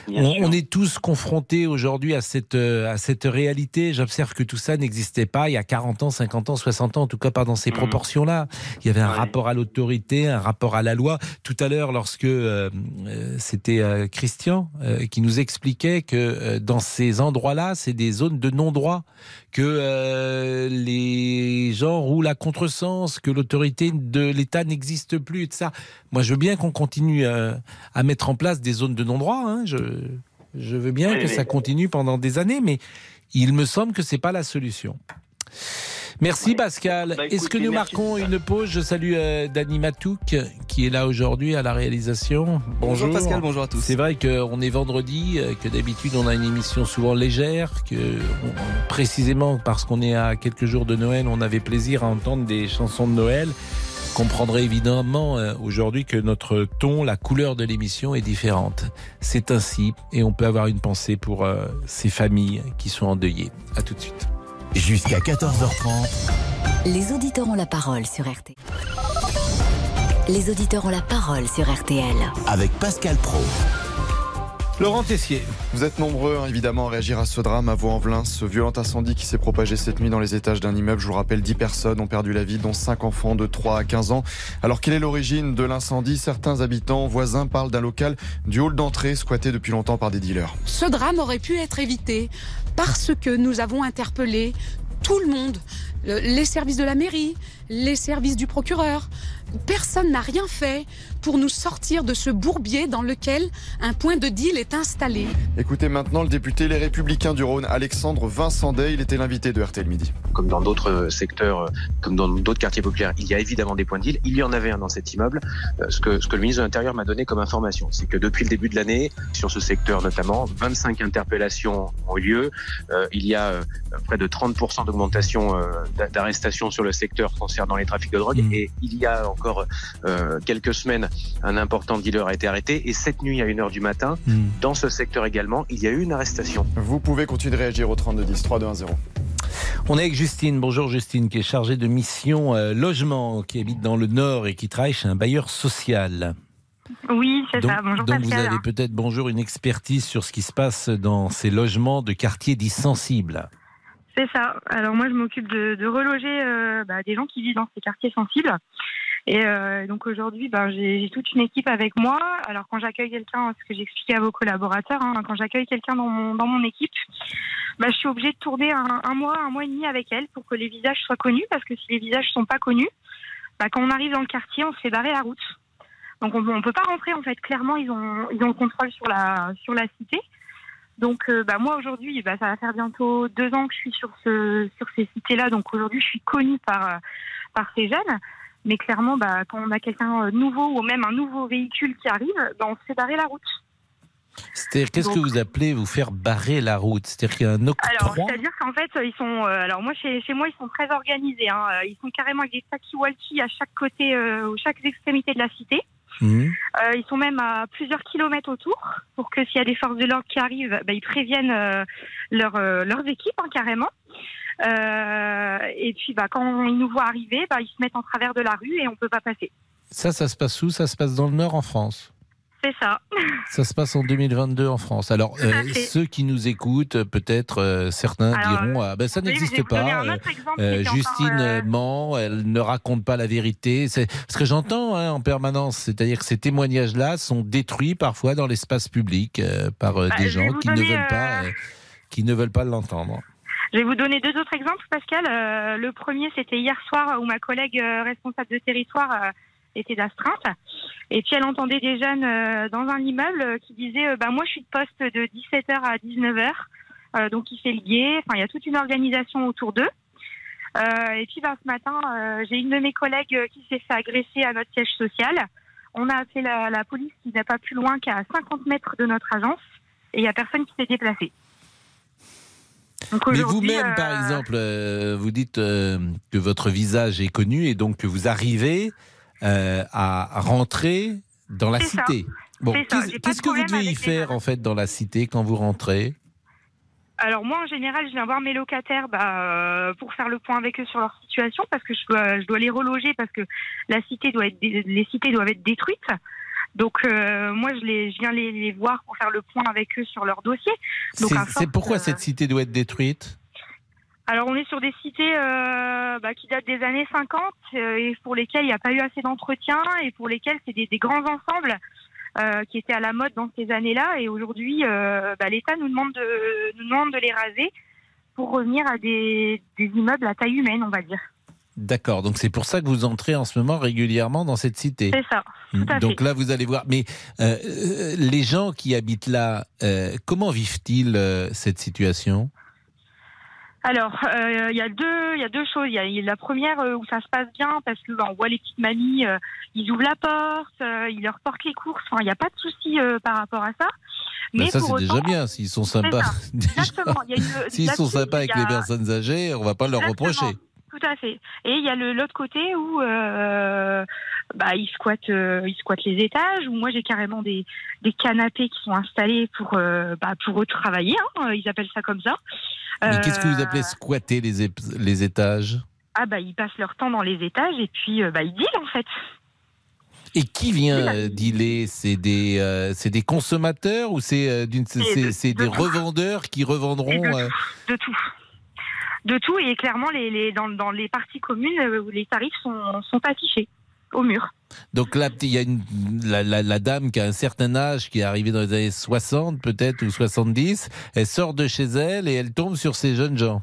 On, on est tous confrontés aujourd'hui à cette à cette réalité. J'observe que tout ça n'existait pas il y a 40 ans, 50 ans, 60 ans, en tout cas pas dans ces proportions-là. Il y avait un rapport à l'autorité, un rapport à la loi. Tout à l'heure, lorsque euh, euh, c'était euh, Christian euh, qui nous expliquait que dans ces endroits-là, c'est des zones de non-droit, que les gens roulent à contresens, que l'autorité de l'État n'existe plus, et ça. Moi, je veux bien qu'on continue à mettre en place des zones de non-droit. hein. Je, je veux bien Oui, que ça continue pendant des années, mais il me semble que c'est pas la solution. Merci Pascal. Bah, Est-ce que nous marquons une pause? Je salue euh, Dani Matouk qui est là aujourd'hui à la réalisation. Bonjour Pascal, bonjour à tous. C'est vrai qu'on est vendredi, euh, que d'habitude on a une émission souvent légère, que on- précisément parce qu'on est à quelques jours de Noël, on avait plaisir à entendre des chansons de Noël. Comprendrez évidemment euh, aujourd'hui que notre ton, la couleur de l'émission est différente. C'est ainsi et on peut avoir une pensée pour euh, ces familles qui sont endeuillées. À tout de suite. Jusqu'à 14h30. Les auditeurs ont la parole sur RTL. Les auditeurs ont la parole sur RTL. Avec Pascal Pro. Laurent Tessier. Vous êtes nombreux hein, évidemment à réagir à ce drame à Vaux-en-Velin, ce violent incendie qui s'est propagé cette nuit dans les étages d'un immeuble. Je vous rappelle, 10 personnes ont perdu la vie, dont 5 enfants de 3 à 15 ans. Alors quelle est l'origine de l'incendie? Certains habitants voisins parlent d'un local du hall d'entrée squatté depuis longtemps par des dealers. Ce drame aurait pu être évité parce que nous avons interpellé tout le monde, le- les services de la mairie, les services du procureur. Personne n'a rien fait pour nous sortir de ce bourbier dans lequel un point de deal est installé. Écoutez maintenant le député Les Républicains du Rhône, Alexandre Vincent Day, il était l'invité de RTL Midi. comme dans d'autres euh, secteurs, euh, comme dans d'autres quartiers populaires, il y a évidemment des points de deal. Il y en avait un dans cet immeuble. Euh, Ce que, ce que le ministre de l'Intérieur m'a donné comme information, c'est que depuis le début de l'année, sur ce secteur notamment, 25 interpellations ont eu lieu. Il y a près de 30% d'augmentation d'a- d'arrestations sur le secteur concernant les trafics de drogue. Et il y a encore euh, quelques semaines, un important dealer a été arrêté. Et cette nuit, à 1h du matin, dans ce secteur également, il y a eu une arrestation. Vous pouvez continuer de réagir au 3210 3210. On est avec Justine. Bonjour Justine, qui est chargée de mission euh, logement, qui habite dans le Nord et qui travaille chez un bailleur social. Oui, c'est donc, ça. Bonjour donc vous avez peut-être bonjour une expertise sur ce qui se passe dans ces logements de quartiers dits sensibles. C'est ça. Alors moi, je m'occupe de, reloger euh, bah, des gens qui vivent dans ces quartiers sensibles. Et euh, donc aujourd'hui, bah, j'ai toute une équipe avec moi. Alors quand j'accueille quelqu'un, ce que j'expliquais à vos collaborateurs, hein, quand j'accueille quelqu'un dans mon, dans mon équipe, bah, je suis obligée de tourner un, mois, un mois et demi avec elle pour que les visages soient connus. Parce que si les visages sont pas connus, bah, quand on arrive dans le quartier, on se fait barrer la route. Donc on, on peut pas rentrer en fait. Clairement, ils ont ils ont le contrôle sur la sur la cité. Donc euh, bah, moi aujourd'hui, bah, ça va faire bientôt deux ans que je suis sur ce sur ces cités-là. Donc aujourd'hui, je suis connue par euh, par ces jeunes. Mais clairement, bah, quand on a quelqu'un de nouveau ou même un nouveau véhicule qui arrive, bah, on se fait barrer la route. C'est-à-dire, qu'est-ce que vous appelez vous faire barrer la route? C'est-à-dire qu'il y a un Alors, octroi c'est-à-dire qu'en fait, ils sont. euh, alors moi, chez, chez moi, ils sont très organisés. hein. Euh, Ils sont carrément avec des talkie-walkie à chaque côté, euh, ou chaque extrémité de la cité. Mhm. Euh, ils sont même à plusieurs kilomètres autour pour que s'il y a des forces de l'ordre qui arrivent, bah, ils préviennent euh, leur, euh, leurs équipes hein, carrément. Euh, et puis bah, quand ils nous voient arriver, bah, ils se mettent en travers de la rue et on peut pas passer. Ça, ça se passe où? Ça se passe dans le Nord en France? C'est ça. Ça se passe en 2022 en France. Alors, euh, ceux qui nous écoutent, euh, peut-être euh, certains Alors, diront ah, ben, ça n'existe pas. euh, Justine ment, elle ne raconte pas la vérité. C'est ce que j'entends hein, en permanence. C'est-à-dire que ces témoignages-là sont détruits parfois dans l'espace public par Bah, des gens qui ne veulent pas, qui ne veulent pas l'entendre. Je vais vous donner deux autres exemples, Pascal. Le premier, c'était hier soir où ma collègue responsable de territoire était d'astreinte. Et puis elle entendait des jeunes euh, dans un immeuble euh, qui disaient euh, bah, Moi, je suis de poste de 17h à 19h. Euh, donc, il fait le guet. Enfin, il y a toute une organisation autour d'eux. Et puis, bah, ce matin, j'ai une de mes collègues qui s'est fait agresser à notre siège social. On a appelé la, la police qui n'est pas plus loin qu'à 50 mètres de notre agence. Et il n'y a personne qui s'est déplacé. Mais vous-même, par exemple, euh, vous dites euh, que votre visage est connu et donc que vous arrivez euh, à rentrer dans la ça. cité. Bon, qu'est-ce que vous devez y les faire en fait dans la cité quand vous rentrez? Alors moi, en général, je viens voir mes locataires bah, euh, pour faire le point avec eux sur leur situation parce que je dois, je dois les reloger parce que la cité doit être, les cités doivent être détruites. Donc euh, moi, je, les, je viens les, les voir pour faire le point avec eux sur leur dossier. C'est pourquoi euh, cette cité doit être détruite? Alors on est sur des cités euh, bah, qui datent des années 50 euh, et pour lesquelles il n'y a pas eu assez d'entretien et pour lesquelles c'est des, des grands ensembles euh, qui étaient à la mode dans ces années-là et aujourd'hui bah, l'État nous demande de nous demande de les raser pour revenir à des, des immeubles à taille humaine, on va dire. D'accord, donc c'est pour ça que vous entrez en ce moment régulièrement dans cette cité. C'est ça. Tout à Donc fait. là, vous allez voir. Mais les gens qui habitent là, comment vivent-ils cette situation? Alors, euh, il y a deux, il y a deux choses. Il y a, il y a la première euh, où ça se passe bien parce que bah, on voit les petites mamies, euh, ils ouvrent la porte, euh, ils leur portent les courses. Enfin, il n'y a pas de souci euh, par rapport à ça. Ben, ça, c'est déjà bien. S'ils sont sympas. Exactement. S'ils sont sympas avec a- les personnes âgées, on va pas leur Exactement. reprocher. Tout à fait. Et il y a le- l'autre côté où euh, bah, ils squattent, euh, ils squattent les étages. Où moi j'ai carrément des, des canapés qui sont installés pour euh, bah, pour eux travailler. hein, ils appellent ça comme ça. Mais qu'est-ce que vous Euh, appelez squatter les, les étages? Ah bah ils passent leur temps dans les étages et puis euh, bah ils dealent en fait. Et qui vient euh, dealer? C'est des, euh, c'est des consommateurs ou c'est euh, des revendeurs qui revendront euh, de tout. De tout et clairement les, les dans, dans les parties communes euh, où les tarifs sont, sont affichés au mur. Donc là, il y a une, la, la- la dame qui a un certain âge, qui est arrivée dans les années 60 peut-être ou 70, elle sort de chez elle et elle tombe sur ces jeunes gens.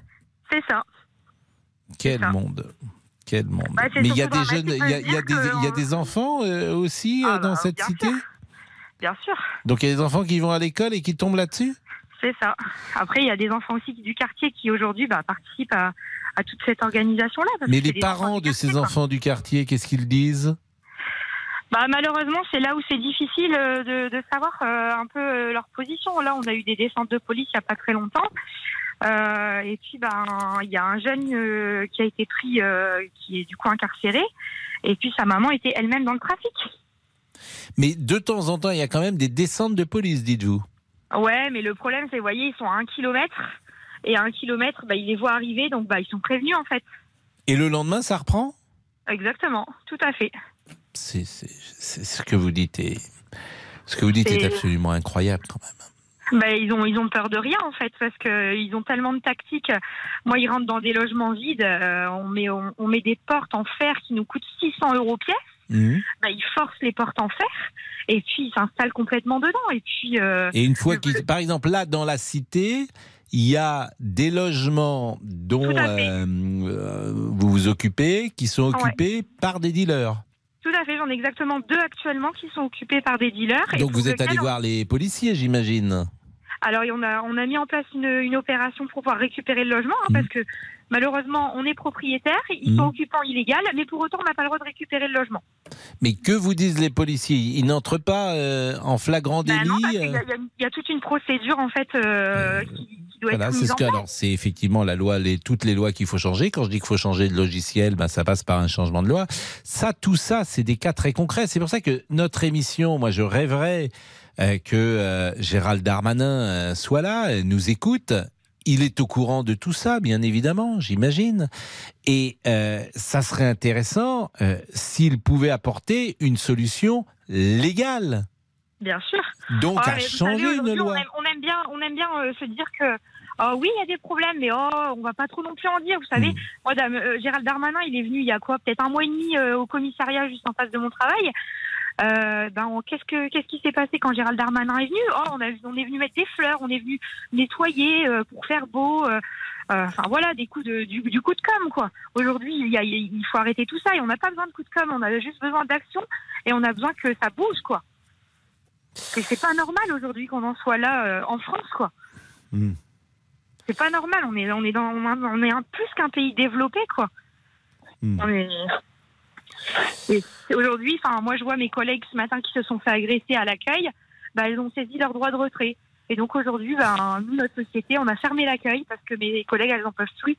C'est ça. Quel monde Quel monde Bah, Mais il y a des jeunes, il y a, y des, il y a que- des enfants euh, aussi euh, dans cette bien cité Bien sûr. Donc il y a des enfants qui vont à l'école et qui tombent là-dessus? C'est ça. Après, il y a des enfants aussi du quartier qui aujourd'hui bah, participent à, à toute cette organisation-là. Mais les parents de ces enfants du quartier, qu'est-ce qu'ils disent? Bah, malheureusement, c'est là où c'est difficile euh, de, de savoir euh, un peu euh, leur position. Là, on a eu des descentes de police il n'y a pas très longtemps. Euh, et puis, ben, il y a un jeune qui a été pris, qui est du coup incarcéré. Et puis, sa maman était elle-même dans le trafic. Mais de temps en temps, il y a quand même des descentes de police, dites-vous. Ouais, mais le problème, c'est, vous voyez, ils sont à un kilomètre. Et à un kilomètre, bah, ils les voient arriver, donc bah, ils sont prévenus, en fait. Et le lendemain, ça reprend? Exactement, tout à fait. C'est ce que vous dites. Et ce que vous dites est absolument incroyable quand même. Bah, ils ont ils ont peur de rien en fait parce que ils ont tellement de tactiques. Moi, ils rentrent dans des logements vides. euh, on met on, on met des portes en fer qui nous coûtent 600 euros pièce. Bah, ils forcent les portes en fer et puis ils s'installent complètement dedans. Et puis euh, Et une fois qu'ils, par exemple, là dans la cité, il y a des logements dont euh, euh, vous vous occupez, qui sont Ouais. occupés par des dealers. tout à fait, j'en ai exactement deux actuellement qui sont occupés par des dealers. Donc vous êtes allé on- voir les policiers, j'imagine. Alors on a on a mis en place une, une opération pour pouvoir récupérer le logement hein, parce que malheureusement on est propriétaire, ils sont Mhm. occupants illégaux, mais pour autant on n'a pas le droit de récupérer le logement. Mais que vous disent les policiers? Ils n'entrent pas euh, en flagrant Bah délit non, parce euh, il y a- il y a toute une procédure en fait euh, qui, qui doit Voilà, être c'est mise ce en que place. alors c'est effectivement la loi, les, toutes les lois qu'il faut changer. Quand je dis qu'il faut changer de logiciel, ben ça passe par un changement de loi. Ça, tout ça, c'est des cas très concrets. C'est pour ça que notre émission, moi, je rêverais euh, que euh, Gérald Darmanin euh, soit là, euh, nous écoute. Il est au courant de tout ça, bien évidemment, j'imagine. Et euh, ça serait intéressant euh, s'il pouvait apporter une solution légale. Bien sûr. Donc, à mais vous changer savez, une loi. On aime, on aime bien, on aime bien euh, se dire que oh, oui, il y a des problèmes, mais oh, on va pas trop non plus en dire. Vous savez, moi, euh, Gérald Darmanin, il est venu il y a quoi, peut-être un mois et demi euh, au commissariat juste en face de mon travail. Euh, ben, qu'est-ce que qu'est-ce qui s'est passé quand Gérald Darmanin est venu? Oh, on, a, on est venu mettre des fleurs, on est venu nettoyer euh, pour faire beau. euh, Enfin voilà, des coups de, du, du coup de com quoi. Aujourd'hui, il, y a- il faut arrêter tout ça et on n'a pas besoin de coups de com, on a juste besoin d'action et on a besoin que ça bouge quoi. Et c'est pas normal aujourd'hui qu'on en soit là en France, quoi. Hmm. C'est pas normal. On est, on est dans, on est un plus qu'un pays développé, quoi. Hmm. On est- Aujourd'hui, enfin, moi, je vois mes collègues ce matin qui se sont fait agresser à l'accueil. Bah, elles ont saisi leur droit de retrait. Et donc aujourd'hui, ben, nous, notre société, on a fermé l'accueil parce que mes collègues, elles en peuvent plus.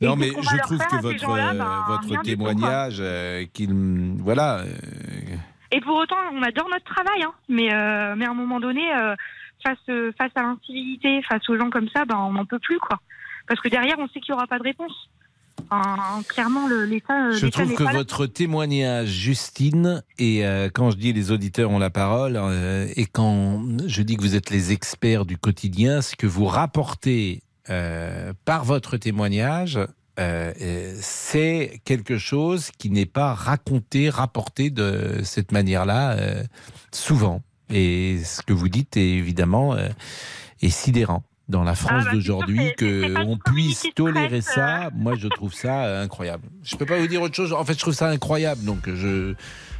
Non, mais je trouve que votre, euh, Ben, votre témoignage, euh, qu'il, voilà, euh, Et pour autant, on adore notre travail, hein. mais, euh, mais à un moment donné, face, face à l'incivilité, face aux gens comme ça, ben, on n'en peut plus, quoi. Parce que derrière, on sait qu'il n'y aura pas de réponse. Clairement, l'État. je trouve que votre témoignage, Justine, et euh, quand je dis les auditeurs ont la parole, euh, et quand je dis que vous êtes les experts du quotidien, ce que vous rapportez euh, par votre témoignage, euh, euh, c'est quelque chose qui n'est pas raconté, rapporté de cette manière-là euh, souvent. Et ce que vous dites est évidemment euh, est sidérant. Dans la France bah, c'est d'aujourd'hui, qu'on puisse tolérer ça, moi je trouve ça euh, incroyable. Je peux pas vous dire autre chose. En fait, je trouve ça incroyable. Donc je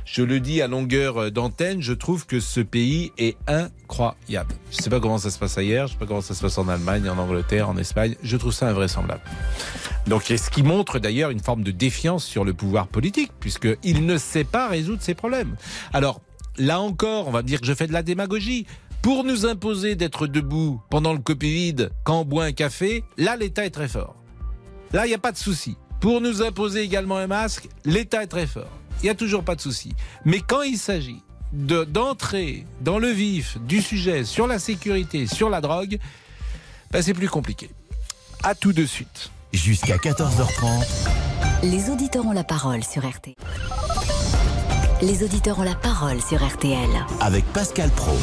je le dis à longueur euh, d'antenne. Je trouve que ce pays est incroyable. Je sais pas comment ça se passe ailleurs. Je sais pas comment ça se passe en Allemagne, en Angleterre, en Espagne. Je trouve ça invraisemblable. Donc, et ce qui montre d'ailleurs une forme de défiance sur le pouvoir politique, puisqu'il ne sait pas résoudre ses problèmes. Alors, là encore, on va me dire que je fais de la démagogie. Pour nous imposer d'être debout pendant le Covid, quand on boit un café, là, l'État est très fort. Là, il n'y a pas de souci. Pour nous imposer également un masque, l'État est très fort. Il n'y a toujours pas de souci. Mais quand il s'agit de- d'entrer dans le vif du sujet sur la sécurité, sur la drogue, ben, c'est plus compliqué. À tout de suite. Jusqu'à 14h30. Les auditeurs ont la parole sur RTL. Les auditeurs ont la parole sur RTL. Avec Pascal Pro.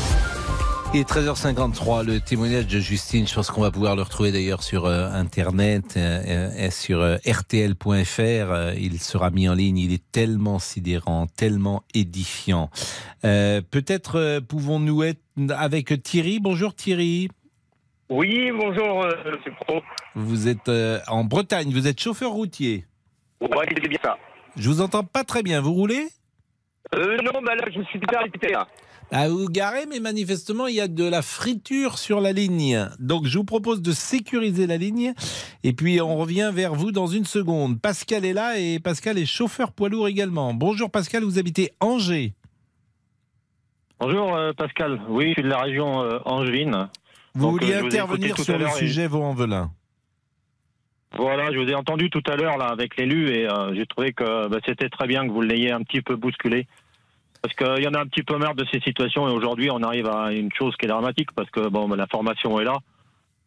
Il est 13h53, le témoignage de Justine, je pense qu'on va pouvoir le retrouver d'ailleurs sur euh, Internet, euh, et sur euh, rtl.fr. euh, il sera mis en ligne, il est tellement sidérant, tellement édifiant. Peut-être pouvons-nous être avec Thierry? Bonjour Thierry. Oui, bonjour, c'est Pro. Vous êtes en Bretagne, vous êtes chauffeur routier. Ouais, c'est bien ça. Je vous entends pas très bien, vous roulez? Non, bah là, je suis super arrêté, là. Ah, vous garez, mais manifestement, il y a de la friture sur la ligne. Donc, je vous propose de sécuriser la ligne. Et puis, on revient vers vous dans une seconde. Pascal est là et Pascal est chauffeur poids lourd également. Bonjour Pascal, vous habitez Angers. Bonjour euh, Pascal, oui, je suis de la région euh, angevine. Vous Donc, vouliez euh, vous ai intervenir sur le et- sujet Vaux-en-Velin. Voilà, je vous ai entendu tout à l'heure là avec l'élu et j'ai trouvé que bah, c'était très bien que vous l'ayez un petit peu bousculé. Parce qu'il y en a un petit peu marre de ces situations et aujourd'hui on arrive à une chose qui est dramatique parce que bon, la formation est là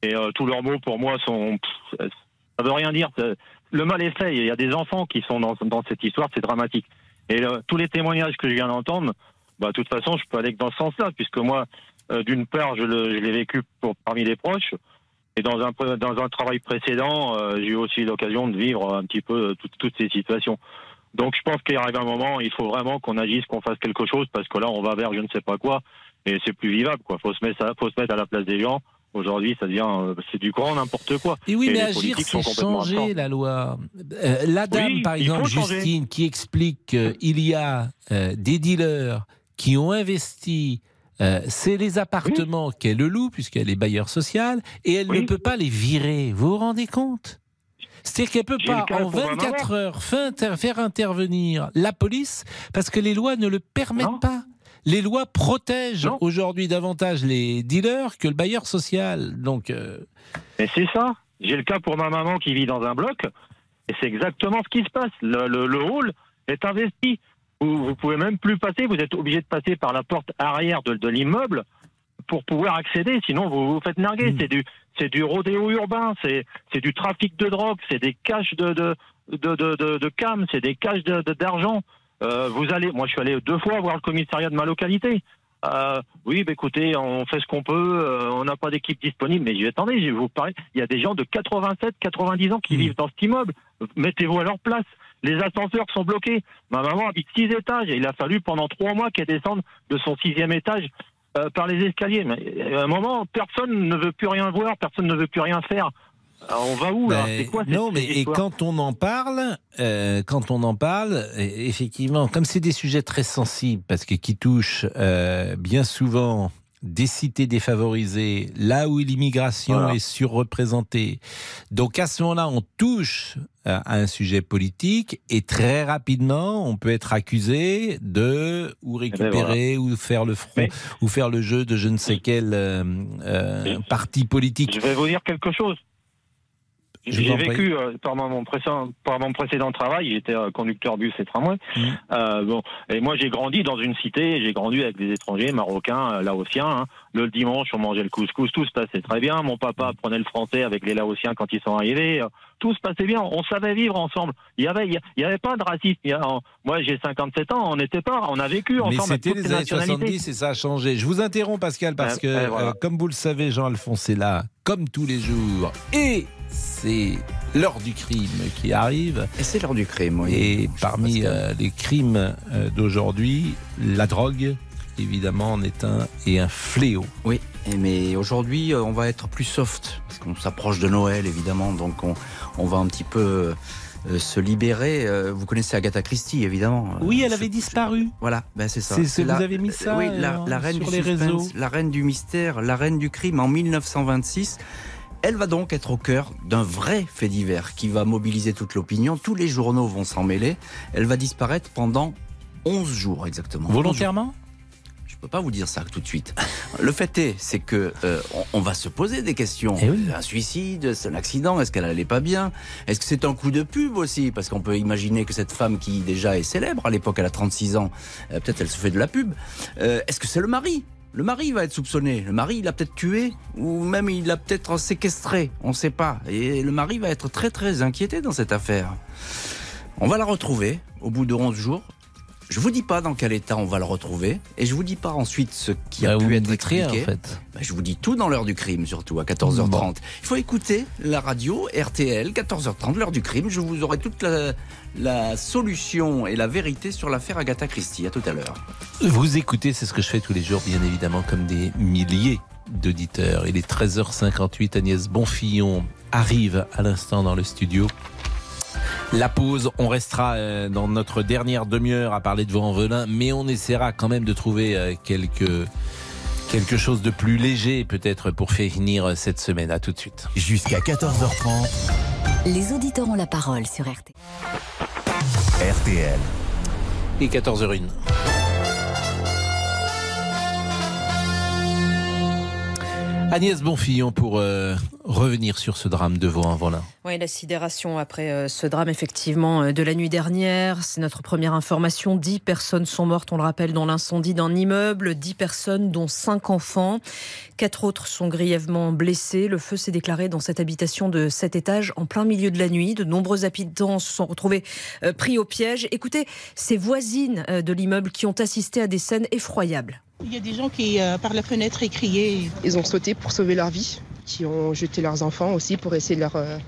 et euh, tous leurs mots pour moi sont. pff, ça veut rien dire. C'est- Le mal est. Il y a des enfants qui sont dans, dans cette histoire, c'est dramatique. Et euh, tous les témoignages que je viens d'entendre, bah, de toute façon, je peux aller que dans ce sens-là, puisque moi, Euh, D'une part, je l'ai vécu pour, parmi les proches. Et dans un, dans un travail précédent, euh, j'ai eu aussi l'occasion de vivre un petit peu euh, toutes- toutes ces situations. Donc je pense qu'il arrive un moment, il faut vraiment qu'on agisse, qu'on fasse quelque chose, parce que là, on va vers je ne sais pas quoi, et c'est plus vivable. Quoi. Faut se mettre, ça- faut se mettre à la place des gens. Aujourd'hui, ça devient, euh, c'est du grand n'importe quoi. Et oui, mais les agir, c'est changer absents. la loi. Euh, la dame, Oui, par exemple. Justine, qui explique qu'il y a euh, des dealers qui ont investi. euh, c'est les appartements qu'elle loue, puisqu'elle est bailleur social, et elle ne peut pas les virer. Vous vous rendez compte? C'est-à-dire qu'elle peut J'ai le pas, en pour ma 24 maman. heures, faire intervenir la police, parce que les lois ne le permettent pas. Les lois protègent aujourd'hui davantage les dealers que le bailleur social. Donc, euh, Et c'est ça. J'ai le cas pour ma maman qui vit dans un bloc, et c'est exactement ce qui se passe. Le, le- le hall est investi. Vous, vous pouvez même plus passer. Vous êtes obligé de passer par la porte arrière de, de l'immeuble pour pouvoir accéder. Sinon, vous vous faites narguer. Hmm. C'est du, c'est du rodéo urbain. C'est, c'est du trafic de drogue. C'est des caches de, de, de, de, de, de cam. C'est des caches de, d'argent. Euh, vous allez. Moi, je suis allé deux fois voir le commissariat de ma localité. Euh, oui, bah, écoutez, on fait ce qu'on peut, euh, on n'a pas d'équipe disponible, mais attendez, je vous parler, il y a des gens de 87, 90 ans qui vivent dans cet immeuble, mettez-vous à leur place. Les ascenseurs sont bloqués. Ma maman habite six étages et il a fallu pendant trois mois qu'elle descende de son sixième étage euh, par les escaliers. Mais euh, à un moment, personne ne veut plus rien voir, personne ne veut plus rien faire. Alors, on va où là Ben, C'est quoi cette- non, mais et quand on en parle, euh, quand on en parle, effectivement, comme c'est des sujets très sensibles, parce que qui touchent euh, bien souvent des cités défavorisées, là où l'immigration Voilà. est surreprésentée. Donc à ce moment-là, on touche euh, à un sujet politique et très rapidement, on peut être accusé de ou récupérer ou faire le front ou faire le jeu de je ne sais quel euh, euh, parti politique. Je vais vous dire quelque chose. J'ai vécu euh, par, mon précédent, par mon précédent travail, j'étais euh, conducteur bus et tramway. Mmh. Euh, bon, et moi j'ai grandi dans une cité, j'ai grandi avec des étrangers, marocains, euh, laotiens. hein. Le dimanche, on mangeait le couscous, tout se passait très bien. Mon papa prenait le français avec les laotiens quand ils sont arrivés. Euh, Tout se passait bien, on savait vivre ensemble. Il y avait, il y- avait pas de racisme. Il y a- en- moi j'ai 57 ans, on n'était pas, on a vécu Mais ensemble. avec c'était les les années nationalités. 70 et ça a changé. Je vous interromps, Pascal, parce Ouais, que, voilà. euh, comme vous le savez, Jean-Alphonse est là, comme tous les jours. Et c'est l'heure du crime qui arrive. Et c'est l'heure du crime, oui. Et parmi euh, les crimes euh, d'aujourd'hui, la drogue, évidemment, en est un et un fléau. Oui, et mais aujourd'hui, euh, on va être plus soft, parce qu'on s'approche de Noël, évidemment, donc on, on va un petit peu euh, se libérer. Euh, Vous connaissez Agatha Christie, évidemment. Oui, elle avait disparu. Voilà, ben c'est ça. C'est ce- la- vous avez mis ça, Oui, la, la reine sur du les suspense, réseaux. la reine du mystère, la reine du crime en 1926. Elle va donc être au cœur d'un vrai fait divers qui va mobiliser toute l'opinion. Tous les journaux vont s'en mêler. Elle va disparaître pendant 11 jours exactement. Volontairement Je peux pas vous dire ça tout de suite. Le fait est, c'est que euh, on, on va se poser des questions. Eh Un suicide, c'est un accident, est-ce qu'elle allait pas bien? Est-ce que c'est un coup de pub aussi? Parce qu'on peut imaginer que cette femme qui déjà est célèbre, à l'époque elle a 36 ans, euh, peut-être elle se fait de la pub. Euh, est-ce que c'est le mari le mari va être soupçonné. Le mari, il l'a peut-être tué ou même il l'a peut-être séquestré. On ne sait pas. Et le mari va être très très inquiété dans cette affaire. On va la retrouver au bout de 11 jours. Je vous dis pas dans quel état on va le retrouver et je vous dis pas ensuite ce qui a Bah, pu être expliqué. en fait. Bah, je vous dis tout dans l'heure du crime surtout à 14h30. Il faut écouter la radio RTL 14h30 l'heure du crime. Je vous aurai toute la, la solution et la vérité sur l'affaire Agatha Christie. À tout à l'heure. Vous écoutez, c'est ce que je fais tous les jours, bien évidemment, comme des milliers d'auditeurs. Il est 13h58, Agnès Bonfillon arrive à l'instant dans le studio. La pause, on restera euh, dans notre dernière demi-heure à parler de vos envelins, mais on essaiera quand même de trouver euh, quelque, quelque chose de plus léger peut-être pour finir cette semaine. À tout de suite. Jusqu'à 14h30, Les auditeurs ont la parole sur RT. RTL. Et 14h01. Agnès Bonfillon pour euh, revenir sur ce drame de Vaux-en-Velin. Oui, la sidération après euh, ce drame, effectivement, euh, de la nuit dernière. C'est notre première information. Dix personnes sont mortes, on le rappelle, dans l'incendie d'un immeuble. Dix personnes, dont cinq enfants. Quatre autres sont grièvement blessés. Le feu s'est déclaré dans cette habitation de sept étages en plein milieu de la nuit. De nombreux habitants se sont retrouvés pris au piège. Écoutez, ces voisines de l'immeuble qui ont assisté à des scènes effroyables. Il y a des gens qui, euh, par la fenêtre, écriaient. Ils ont sauté pour sauver leur vie, qui ont jeté leurs enfants aussi pour essayer de leur, euh,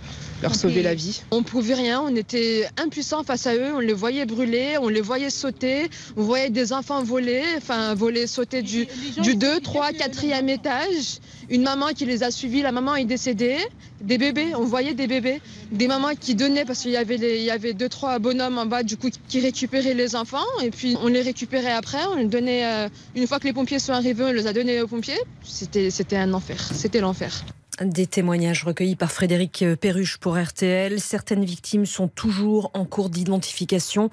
leur sauver la vie. On pouvait rien, on était impuissants face à eux, on les voyait brûler, on les voyait sauter, on voyait des enfants voler, enfin voler, sauter du, du 2, 3, 4e étage. Une maman qui les a suivis, la maman est décédée, des bébés, on voyait des bébés, des mamans qui donnaient parce qu'il y avait les- il y avait deux trois bonhommes en bas du coup qui récupéraient les enfants et puis on les récupérait après, on les donnait euh, une fois que les pompiers sont arrivés, on les a donnés aux pompiers. C'était c'était un enfer, c'était l'enfer. Des témoignages recueillis par Frédéric Perruche pour RTL. Certaines victimes sont toujours en cours d'identification.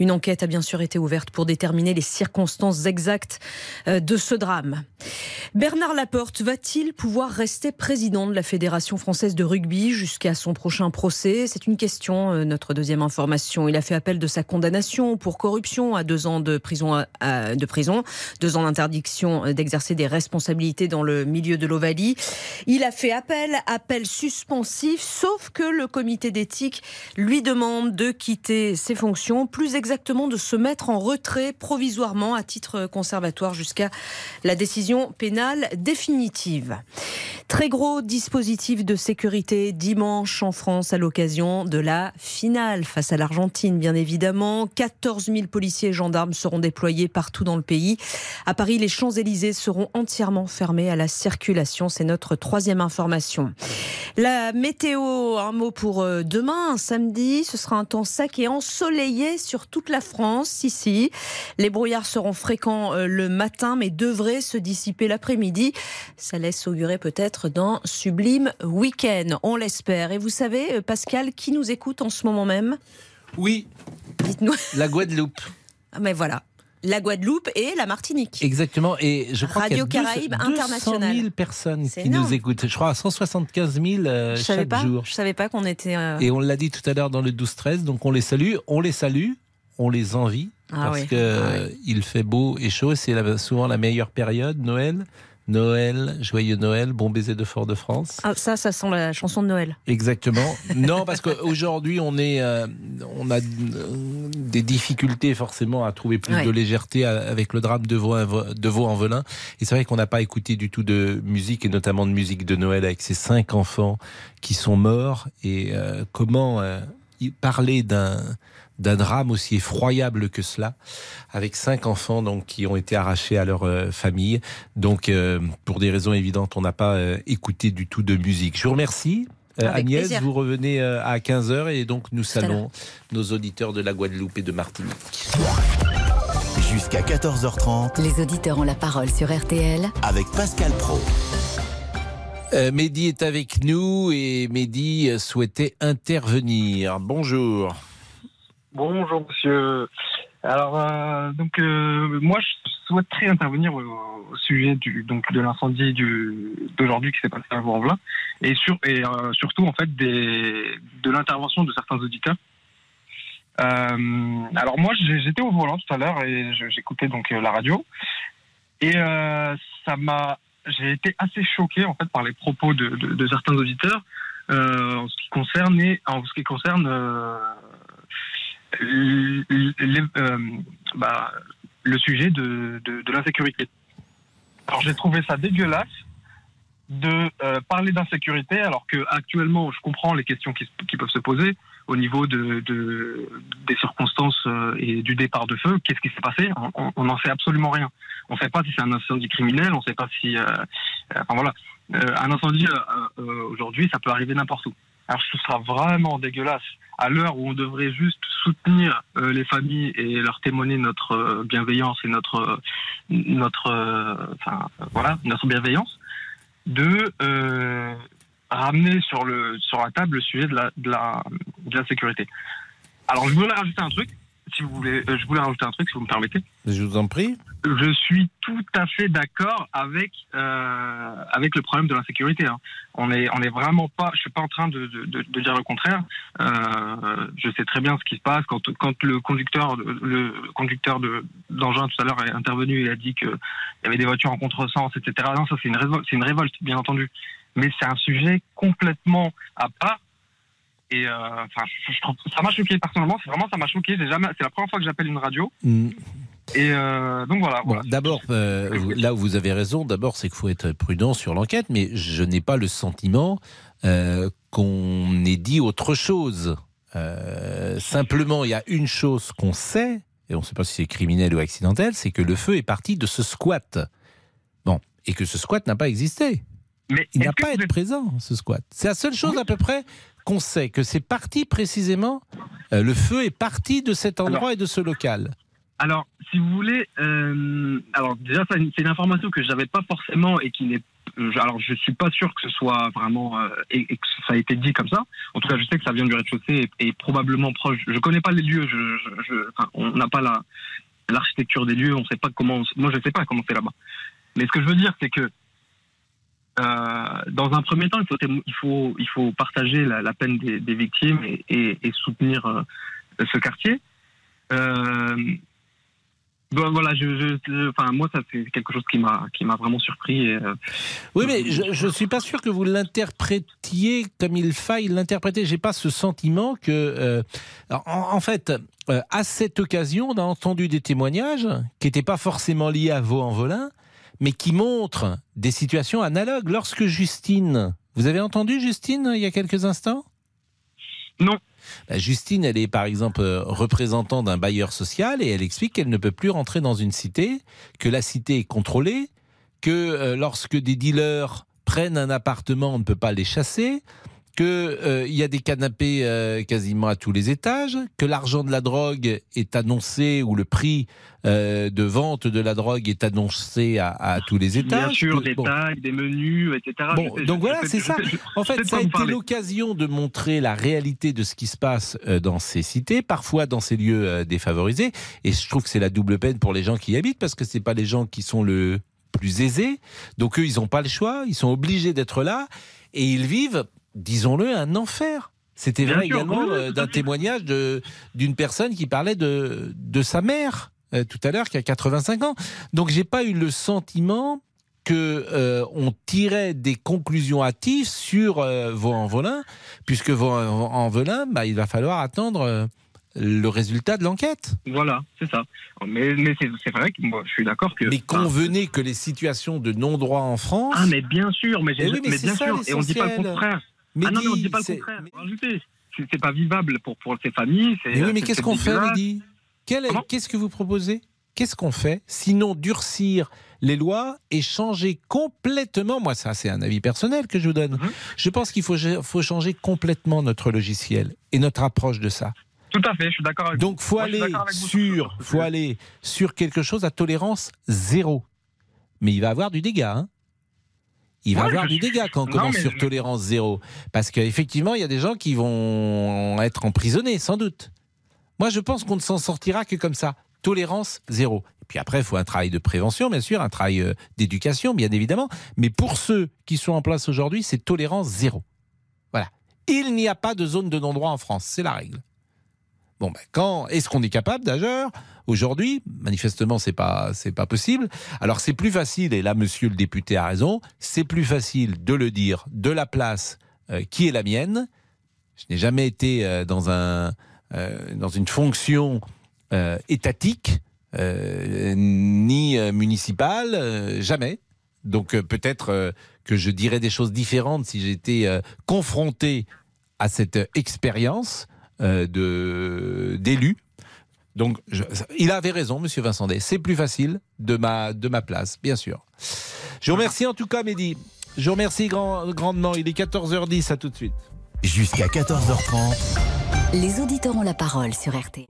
Une enquête a bien sûr été ouverte pour déterminer les circonstances exactes euh, de ce drame. Bernard Laporte va-t-il pouvoir rester président de la Fédération française de rugby jusqu'à son prochain procès? C'est une question, euh, notre deuxième information. Il a fait appel de sa condamnation pour corruption à deux ans de prison, de prison deux ans d'interdiction d'exercer des responsabilités dans le milieu de l'Ovalie. Il a fait appel, appel suspensif, sauf que le comité d'éthique lui demande de quitter ses fonctions, plus exactement de se mettre en retrait provisoirement à titre conservatoire jusqu'à la décision pénale définitive. Très gros dispositif de sécurité dimanche en France à l'occasion de la finale face à l'Argentine, bien évidemment. 14 000 policiers et gendarmes seront déployés partout dans le pays. À Paris, les Champs-Élysées seront entièrement fermés à la circulation. C'est notre troisième information. La météo, un mot pour euh, demain, samedi. Ce sera un temps sec et ensoleillé sur toute la France. Ici, les brouillards seront fréquents euh, le matin, mais devraient se dissiper l'après-midi. Ça laisse augurer peut-être d'un sublime week-end. On l'espère. Et vous savez, euh, Pascal, qui nous écoute en ce moment même? Oui. Dites-nous. La Guadeloupe. Ah, Mais voilà. La Guadeloupe et la Martinique. Exactement. Et je crois qu'il y a Radio Caraïbes 200 Internationale. 000 personnes C'est qui énorme. nous écoutent. Je crois 175 000 euh, chaque pas. jour. Je savais pas qu'on était. euh, Et on l'a dit tout à l'heure dans le 12-13, donc on les salue, on les salue, on les envie, Ah parce oui. que Ah euh, il fait beau et chaud, c'est souvent la meilleure période, Noël. Noël, joyeux Noël, bon baiser de Fort-de-France. Ah, ça, ça sent la chanson de Noël. Exactement. Non, parce qu'aujourd'hui, on est, euh, on a euh, des difficultés forcément à trouver plus Ouais. de légèreté avec le drame de Vaux, de Vaux-en-Velin. Et c'est vrai qu'on n'a pas écouté du tout de musique, et notamment de musique de Noël avec ces cinq enfants qui sont morts. Et euh, comment euh, parler d'un d'un drame aussi effroyable que cela, avec cinq enfants donc qui ont été arrachés à leur euh, famille. Donc, euh, pour des raisons évidentes, on n'a pas euh, écouté du tout de musique. Je vous remercie. Euh, Agnès, plaisir. vous revenez euh, à 15h et donc nous saluons nos auditeurs de la Guadeloupe et de Martinique. Jusqu'à 14h30 Les auditeurs ont la parole sur RTL avec Pascal Pro. Euh, Mehdi est avec nous et Mehdi souhaitait intervenir. Bonjour. Bonjour monsieur. Alors euh, donc euh, moi je souhaiterais intervenir au, sujet du donc de l'incendie du d'aujourd'hui qui s'est passé à Vaux-en-Velin et sur et euh, surtout en fait des de l'intervention de certains auditeurs. Euh, alors moi j'étais au volant tout à l'heure et j'écoutais donc euh, la radio et euh, ça m'a j'ai été assez choqué en fait par les propos de, de- de certains auditeurs en ce qui concerne en ce qui concerne euh, euh, bah, le sujet de, l'insécurité. Alors j'ai trouvé ça dégueulasse de euh, parler d'insécurité alors que actuellement je comprends les questions qui, peuvent se poser au niveau de, de- des circonstances et du départ de feu. Qu'est-ce qui s'est passé? On- n'en sait absolument rien. On ne sait pas si c'est un incendie criminel, on ne sait pas si... enfin voilà, un incendie aujourd'hui, ça peut arriver n'importe où. Alors ce sera vraiment dégueulasse à l'heure où on devrait juste soutenir euh, les familles et leur témoigner notre euh, bienveillance et notre euh, notre euh, enfin euh, voilà notre bienveillance de ramener sur le sur la table le sujet de la de la de la sécurité. Alors je voulais rajouter un truc si vous voulez euh, je voulais rajouter un truc si vous me permettez. Je vous en prie. Je suis tout à fait d'accord avec euh, avec le problème de l'insécurité. hein. On est on est vraiment pas. Je suis pas en train de, de, de- de dire le contraire. Euh, je sais très bien ce qui se passe quand quand le conducteur le conducteur de d'engin tout à l'heure est intervenu et a dit que il y avait des voitures en contresens, etc. Non, ça c'est une révolte, c'est une révolte, bien entendu. Mais c'est un sujet complètement à part. Et euh, enfin, je, je trouve ça m'a choqué personnellement. C'est vraiment ça m'a choqué. Jamais. C'est la première fois que j'appelle une radio. Mm. Et euh, donc voilà. Bon, d'abord, euh, là où vous avez raison, d'abord, c'est qu'il faut être prudent sur l'enquête, mais je n'ai pas le sentiment euh, qu'on ait dit autre chose. Simplement, il y a une chose qu'on sait, et on ne sait pas si c'est criminel ou accidentel, c'est que le feu est parti de ce squat. Bon, et que ce squat n'a pas existé. Mais il n'a pas été êtes- présent, ce squat. C'est la seule chose à peu près qu'on sait, que c'est parti précisément, euh, le feu est parti de cet endroit et de ce local. Alors, si vous voulez, euh, alors déjà, c'est une information que j'avais pas forcément et qui n'est. euh, Alors, je suis pas sûr que ce soit vraiment euh, et, et que ça a été dit comme ça. En tout cas, je sais que ça vient du rez-de-chaussée et, et probablement proche. Je connais pas les lieux. Je, je- je- enfin, on n'a pas la l'architecture des lieux. On sait pas comment. Moi, je sais pas comment c'est là-bas. Mais ce que je veux dire, c'est que dans un premier temps, il faut, partager la, peine des, victimes et, soutenir euh, ce quartier. Euh, bon, voilà, moi, ça c'est quelque chose qui m'a, vraiment surpris. euh, Oui, mais je ne suis pas sûr que vous l'interprétiez comme il faille l'interpréter. J'ai pas ce sentiment que, euh, en, fait, euh, à cette occasion, on a entendu des témoignages qui n'étaient pas forcément liés à Vaux-en-Velin, mais qui montrent des situations analogues. Lorsque Justine, vous avez entendu Justine il y a quelques instants? Non. Justine, elle est par exemple euh, représentant d'un bailleur social et elle explique qu'elle ne peut plus rentrer dans une cité, que la cité est contrôlée, que euh, lorsque des dealers prennent un appartement, on ne peut pas les chasser, qu'il y a des canapés euh, quasiment à tous les étages, que l'argent de la drogue est annoncé ou le prix euh, de vente de la drogue est annoncé à, à tous les étages. bien sûr, que- des bon. tags, des menus, etc. Bon, Je sais- donc je voilà, c'est ça. je- En fait, ça a été l'occasion de montrer la réalité de ce qui se passe euh, dans ces cités, parfois dans ces lieux euh, défavorisés. Et je trouve que c'est la double peine pour les gens qui y habitent, parce que c'est pas les gens qui sont le plus aisés. Donc eux, ils n'ont pas le choix, ils sont obligés d'être là, et ils vivent, disons-le, un enfer. C'était vrai sûr, également oui, oui, euh, d'un témoignage d'une personne qui parlait de, de sa mère euh, tout à l'heure, qui a 85 ans. Donc j'ai pas eu le sentiment que euh, on tirait des conclusions hâtives sur euh, Vaux-en-Velin, puisque Vaux-en-Velin, bah, il va falloir attendre euh, le résultat de l'enquête. Voilà, c'est ça. Mais, mais c'est, vrai que moi, je suis d'accord que. Mais convenez que les situations de non-droit en France... Ah, mais bien sûr, mais, Eh oui, mais mais c'est bien ça, sûr, et on ne dit pas le contraire. Mais ah non, mais on ne dis, dit pas le c'est- contraire. rajouter. C'est, pas vivable pour, pour ces familles. Mais oui, mais qu'est-ce qu'on fait. Mehdi? Qu'est-ce que vous proposez? Qu'est-ce qu'on fait Sinon durcir les lois et changer complètement, moi ça c'est un avis personnel que je vous donne, Mhm. je pense qu'il faut, faut changer complètement notre logiciel et notre approche de ça. Tout à fait, je suis d'accord avec Donc vous. faut suis aller vous sur, faut aller sur quelque chose à tolérance zéro. Mais il va avoir du dégât. hein. Il va Ouais, avoir je du dégât quand on Non, commence sur je- tolérance zéro. Parce qu'effectivement, il y a des gens qui vont être emprisonnés, sans doute. Moi, je pense qu'on ne s'en sortira que comme ça. Tolérance zéro. Et puis après, il faut un travail de prévention, bien sûr, un travail euh, d'éducation, bien évidemment. Mais pour ceux qui sont en place aujourd'hui, c'est tolérance zéro. Voilà. Il n'y a pas de zone de non-droit en France. C'est la règle. Ben, quand est-ce qu'on est capable d'ailleurs? Aujourd'hui, manifestement, c'est pas c'est pas possible. Alors c'est plus facile, et là, Monsieur le député a raison. C'est plus facile de le dire de la place euh, qui est la mienne. Je n'ai jamais été euh, dans un euh, dans une fonction étatique ni municipale, jamais. Donc peut-être que je dirais des choses différentes si j'étais confronté à cette expérience euh, de d'élu. Donc, je- il avait raison, Monsieur Vincent Day. C'est plus facile de ma, de ma place, bien sûr. Je vous remercie en tout cas, Mehdi. Je vous remercie grand- grandement. Il est 14h10, à tout de suite. Jusqu'à 14h30. Les auditeurs ont la parole sur RTL.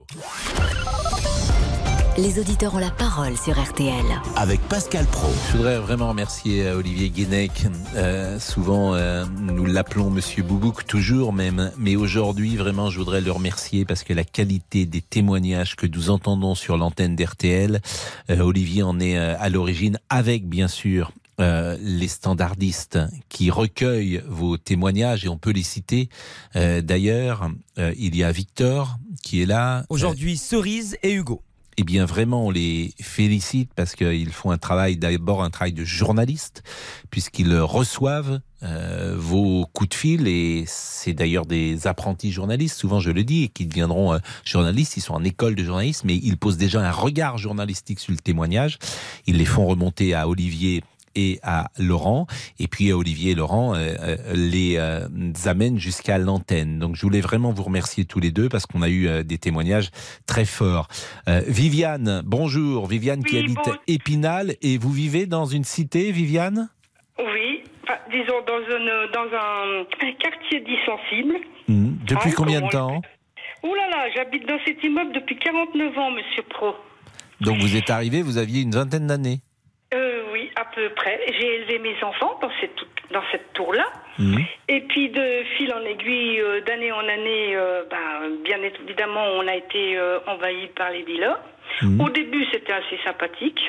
Les auditeurs ont la parole sur RTL. Avec Pascal Pro. Je voudrais vraiment remercier euh, Olivier Guénec. Euh, souvent, euh, nous l'appelons Monsieur Boubouk, toujours même. Mais aujourd'hui, vraiment, je voudrais le remercier parce que la qualité des témoignages que nous entendons sur l'antenne d'RTL, euh, Olivier en est euh, à l'origine, avec bien sûr euh, les standardistes qui recueillent vos témoignages et on peut les citer. Euh, D'ailleurs, euh, il y a Victor qui est là. Aujourd'hui, Cerise et Hugo. Eh bien vraiment on les félicite parce qu'ils font un travail d'abord un travail de journaliste puisqu'ils reçoivent euh, vos coups de fil. Et c'est d'ailleurs des apprentis journalistes souvent je le dis et qui deviendront euh, journalistes. Ils sont en école de journalisme mais ils posent déjà un regard journalistique sur le témoignage. Ils les font remonter à Olivier et à Laurent. Et puis Olivier et Laurent euh, euh, les euh, amènent jusqu'à l'antenne. Donc je voulais vraiment vous remercier tous les deux parce qu'on a eu euh, des témoignages très forts. Viviane, bonjour. Viviane qui habite bon- Épinal et vous vivez dans une cité, Viviane? Oui, enfin, disons dans, une, dans un, quartier dit sensible. Hmm. Depuis Ah, combien de temps? Ouh là là, j'habite dans cet immeuble depuis 49 ans, monsieur Pro. Donc vous êtes arrivé, vous aviez une vingtaine d'années. Euh, oui, à peu près. J'ai élevé mes enfants dans cette, dans cette tour-là. Hmm. Et puis de fil en aiguille, euh, d'année en année, euh, ben, bien évidemment, on a été euh, envahi par les dealers. Au début, c'était assez sympathique.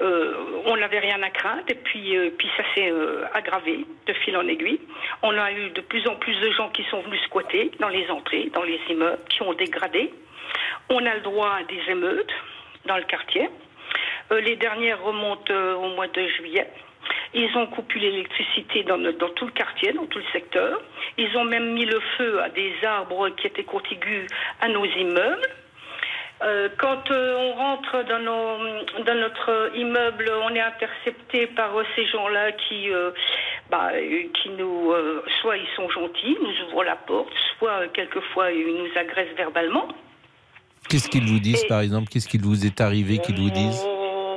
Euh, on n'avait rien à craindre et puis, euh, puis ça s'est euh, aggravé de fil en aiguille. On a eu de plus en plus de gens qui sont venus squatter dans les entrées, dans les immeubles, qui ont dégradé. On a le droit à des émeutes dans le quartier. Euh, les dernières remontent euh, au mois de juillet. Ils ont coupé l'électricité dans, tout le quartier, dans tout le secteur. Ils ont même mis le feu à des arbres qui étaient contigus à nos immeubles. Euh, quand euh, on rentre dans, nos- dans notre immeuble, on est intercepté par euh, ces gens-là qui, bah, qui nous, soit ils sont gentils, nous ouvrent la porte, soit quelquefois ils nous agressent verbalement. Qu'est-ce qu'ils vous disent Et- par exemple? Qu'est-ce qu'il vous est arrivé qu'ils vous disent?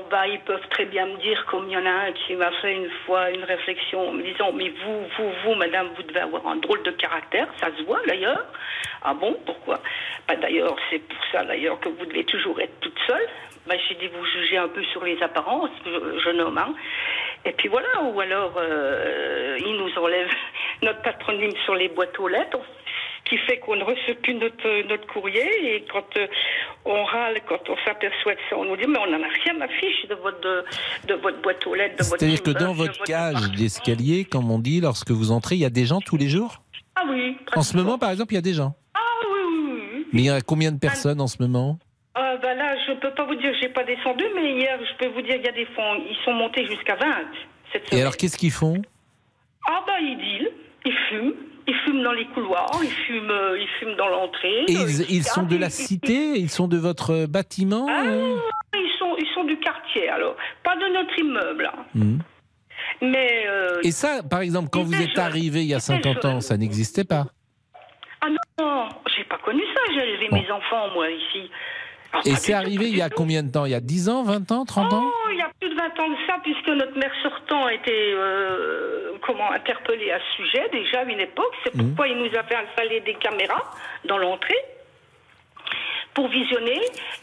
Bah, ils peuvent très bien me dire, comme il y en a un qui m'a fait une fois une réflexion en me disant Mais vous, vous, vous, madame, vous devez avoir un drôle de caractère, ça se voit d'ailleurs. Ah bon, pourquoi? Bah, D'ailleurs, c'est pour ça d'ailleurs que vous devez toujours être toute seule. Bah, J'ai dit Vous jugez un peu sur les apparences, je- jeune homme. hein. Et puis voilà, ou alors euh, ils nous enlèvent notre patronyme sur les boîtes aux lettres qui fait qu'on ne reçoit plus notre, notre courrier et quand euh, on râle, quand on s'aperçoit de ça, on nous dit mais on n'en a rien à fiche de votre, de, de votre boîte aux lettres, de votre C'est-à-dire que dans votre cage d'escalier, comme on dit, lorsque vous entrez, il y a des gens tous les jours? Ah oui. En ce moment, par exemple, il y a des gens. Ah oui, oui, oui. Mais il y a combien de personnes en ce moment? Ah, bah là, je peux pas vous dire, j'ai pas descendu, mais hier, je peux vous dire, il y a des fonds, ils sont montés jusqu'à 20 cette Et alors, qu'est-ce qu'ils font? Ah bah ils dealent, ils fument, ils fument dans les couloirs, ils fument, euh, ils fument dans l'entrée. Et euh, ils, ils sont de la cité Ils sont de votre euh, bâtiment Ah, euh ils sont, ils sont du quartier, alors. Pas de notre immeuble. Hmm. mais... euh, Et ça, par exemple, quand vous êtes arrivé il y a Ils étaient 50 ans, ça n'existait pas. Ah non, non, j'ai pas connu ça, j'ai élevé mes enfants, moi, ici. Et c'est arrivé il y a combien de temps? Il y a 10 ans, 20 ans, 30 ans? Oh, il y a plus de 20 ans de ça, puisque notre maire sortant a été euh, comment, interpellé à ce sujet, déjà à une époque. C'est Mhm. pourquoi il nous avait installé des caméras dans l'entrée pour visionner.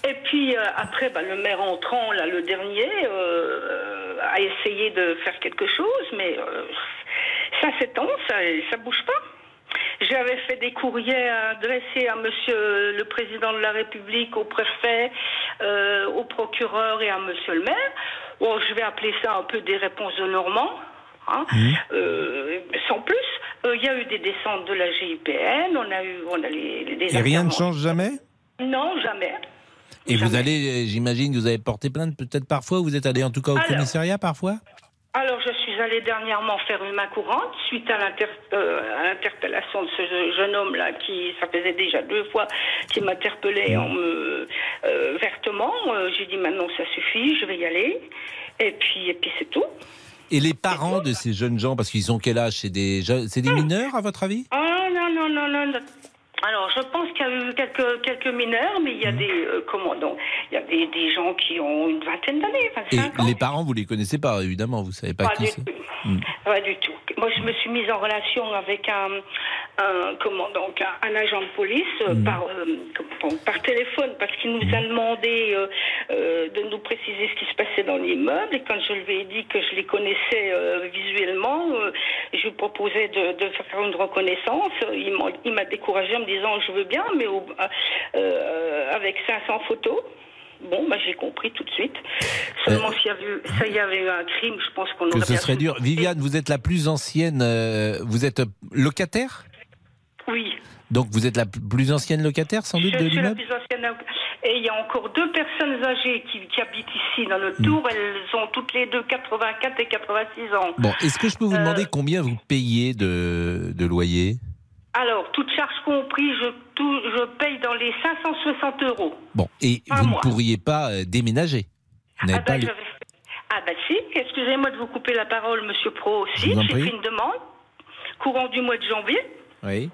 Et puis euh, après, bah, le maire entrant, là, le dernier, euh, a essayé de faire quelque chose, mais ça s'étend, ça, ça bouge pas. J'avais fait des courriers adressés à Monsieur le Président de la République, au préfet, euh, au procureur et à Monsieur le maire. Bon, je vais appeler ça un peu des réponses de Normand. hein. Euh, sans plus, Euh, il y a eu des descentes de la GIPN, on a eu, on a les, les- des Et rien ne change jamais? Non, jamais. Et vous allez, j'imagine, vous avez porté plainte peut-être parfois, ou vous êtes allé en tout cas au Alors. commissariat parfois? Alors, je allée dernièrement faire une main courante suite à euh, à l'interpellation de ce je- jeune homme-là qui, ça faisait déjà deux fois, qui m'interpellait en me, euh, vertement. Euh, J'ai dit maintenant ça suffit, je vais y aller. Et puis, et puis c'est tout. Et les parents de ces jeunes gens, parce qu'ils ont quel âge? C'est des, c'est des mineurs à votre avis? Ah non, non, non, non. non. Alors, je pense qu'il y a eu quelques, quelques mineurs, mais il y a des, euh, comment donc, il y a des, des gens qui ont une vingtaine d'années, Et 25 ans. les parents, vous les connaissez pas, évidemment, vous savez pas Pas qui c'est. Hmm. Pas du tout. Moi, je me suis mise en relation avec un, un comment donc un, un agent de police euh, Hmm. par euh, par téléphone parce qu'il nous a demandé euh, euh, de nous préciser ce qui se passait dans l'immeuble et quand je lui ai dit que je les connaissais visuellement, je lui proposais de, de faire une reconnaissance. Il m'a il m'a découragé en me disant je veux bien, mais au- euh, avec 500 photos. Bon, bah, j'ai compris tout de suite. Seulement s'il y avait, eu- ça y avait eu un crime, je pense qu'on aurait Que ce serait dur. Viviane, vous êtes la plus ancienne. euh, vous êtes locataire? Oui. Donc vous êtes la plus ancienne locataire sans doute Je de suis la l'immeuble? plus ancienne. Et il y a encore deux personnes âgées qui, qui habitent ici dans Hmm. notre tour. Elles ont toutes les deux 84 et 86 ans. Bon, est-ce que je peux vous Euh, demander combien vous payez de, de loyer? Alors, toute charge comprise, je, tout- je paye dans les 560 euros. Bon, et vous mois. ne pourriez pas euh, déménager Vous Ah pas ben, ah ben si, excusez-moi de vous couper la parole, Monsieur Pro aussi. J'ai fait une demande courant du mois de janvier. Oui.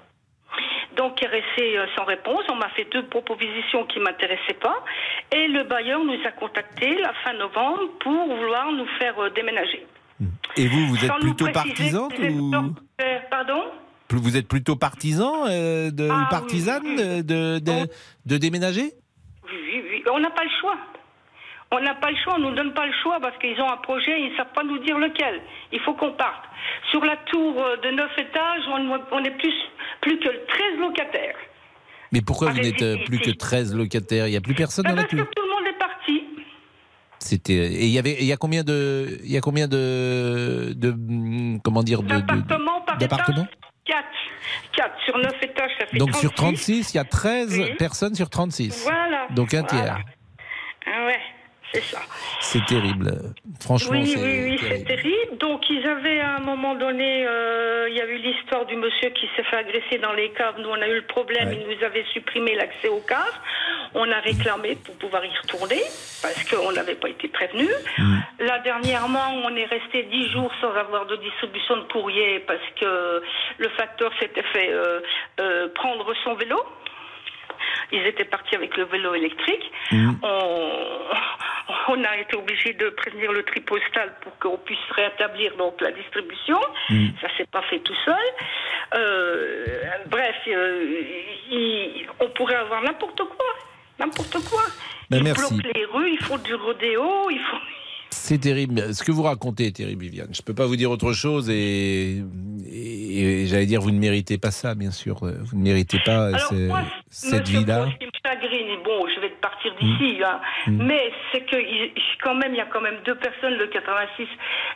Donc, qui est resté euh, sans réponse. On m'a fait deux propositions qui ne m'intéressaient pas. Et le bailleur nous a contactés la fin novembre pour vouloir nous faire euh, déménager. Et vous, vous êtes Sans plutôt les ou Pardon? Vous êtes plutôt partisan euh, de Ah, partisane de, de, de- de déménager? Oui, oui. On n'a pas le choix. On n'a pas le choix, on ne nous donne pas le choix parce qu'ils ont un projet, ils ne savent pas nous dire lequel. Il faut qu'on parte. Sur la tour euh, de 9 étages, on, on est plus, plus que 13 locataires. Mais pourquoi vous n'êtes euh, plus que ici. 13 locataires? Il n'y a plus personne Ben, dans la parce que tour tout le monde est parti. C'était et il y avait il y a combien de il y a combien de de hum, comment dire de- D'appartements par d'appartements? étage? 4. 4 sur 9 étages, ça fait Donc sur 36. 36, il y a 13 Oui. personnes sur 36. Voilà. Donc un Voilà. tiers. Ah ouais, c'est ça. C'est terrible. Franchement, Oui, c'est oui, oui, c'est terrible. terrible. Donc, ils avaient à un moment donné, euh, il y a eu l'histoire du monsieur qui s'est fait agresser dans les caves. Nous, on a eu le problème, Ouais. ils nous avaient supprimé l'accès aux caves. On a réclamé pour pouvoir y retourner parce qu'on n'avait pas été prévenus. Là, dernièrement, on est resté dix jours sans avoir de distribution de courrier parce que le facteur s'était fait euh, euh, prendre son vélo. Ils étaient partis avec le vélo électrique. On, on a été obligé de prévenir le tri postal pour qu'on puisse rétablir donc la distribution. Ça s'est pas fait tout seul. Euh, bref, euh, il- on pourrait avoir n'importe quoi, n'importe quoi. Ben, ils merci. bloquent les rues, ils font du rodéo, ils font. C'est terrible. Ce que vous racontez est terrible, Viviane. Je peux pas vous dire autre chose et, et- et j'allais dire vous ne méritez pas ça, bien sûr. Vous ne méritez pas Alors, ce- moi, cette vie-là. Ce qui me chagrine, bon, je vais partir d'ici, hein, Mm. mais c'est que quand même, il y a quand même deux personnes de 86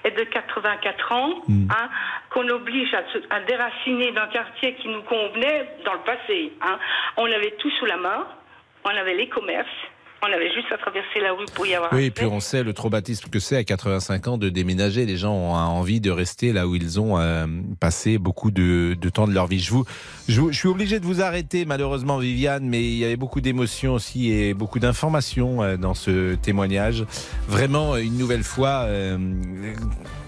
et de 84 ans, Mm. hein, qu'on oblige à, à déraciner d'un quartier qui nous convenait dans le passé. Hein. On avait tout sous la main, on avait les commerces, on avait juste à traverser la rue pour y avoir Oui, et puis on sait le traumatisme que c'est à 85 ans de déménager. Les gens ont envie de rester là où ils ont euh, passé beaucoup de, de temps de leur vie. Je, vous, je, vous- je suis obligé de vous arrêter malheureusement, Viviane, mais il y avait beaucoup d'émotions aussi et beaucoup d'informations euh, dans ce témoignage. Vraiment, une nouvelle fois, euh,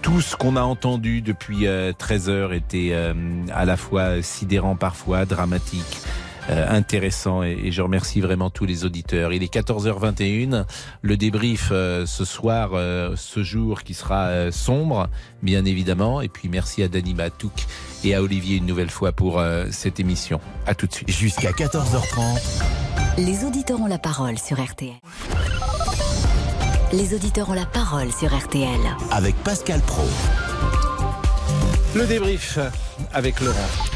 tout ce qu'on a entendu depuis euh, 13 heures était euh, à la fois sidérant parfois, dramatique. Euh, intéressant et, et je remercie vraiment tous les auditeurs. Il est 14h21, le débrief euh, ce soir, euh, ce jour qui sera euh, sombre, bien évidemment. Et puis merci à Dani Matouk et à Olivier une nouvelle fois pour euh, cette émission. À tout de suite. Jusqu'à 14h30. Les auditeurs ont la parole sur RTL. Les auditeurs ont la parole sur RTL. Avec Pascal Pro. Le débrief avec Laurent.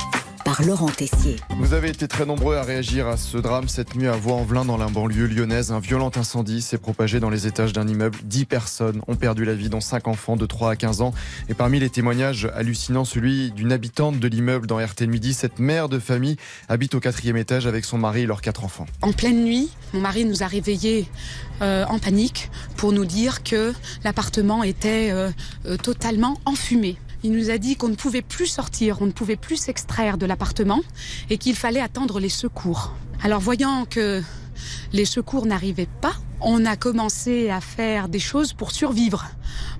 par Laurent Tessier. Vous avez été très nombreux à réagir à ce drame cette nuit à Vaux-en-Velin dans la banlieue lyonnaise. Un violent incendie s'est propagé dans les étages d'un immeuble. 10 personnes ont perdu la vie, dont 5 enfants de 3 à 15 ans. Et parmi les témoignages hallucinants, celui d'une habitante de l'immeuble dans RT Midi. Cette mère de famille habite au quatrième étage avec son mari et leurs 4 enfants. En pleine nuit, mon mari nous a réveillés euh, en panique pour nous dire que l'appartement était euh, euh, totalement enfumé. Il nous a dit qu'on ne pouvait plus sortir, on ne pouvait plus s'extraire de l'appartement et qu'il fallait attendre les secours. Alors voyant que les secours n'arrivaient pas, on a commencé à faire des choses pour survivre.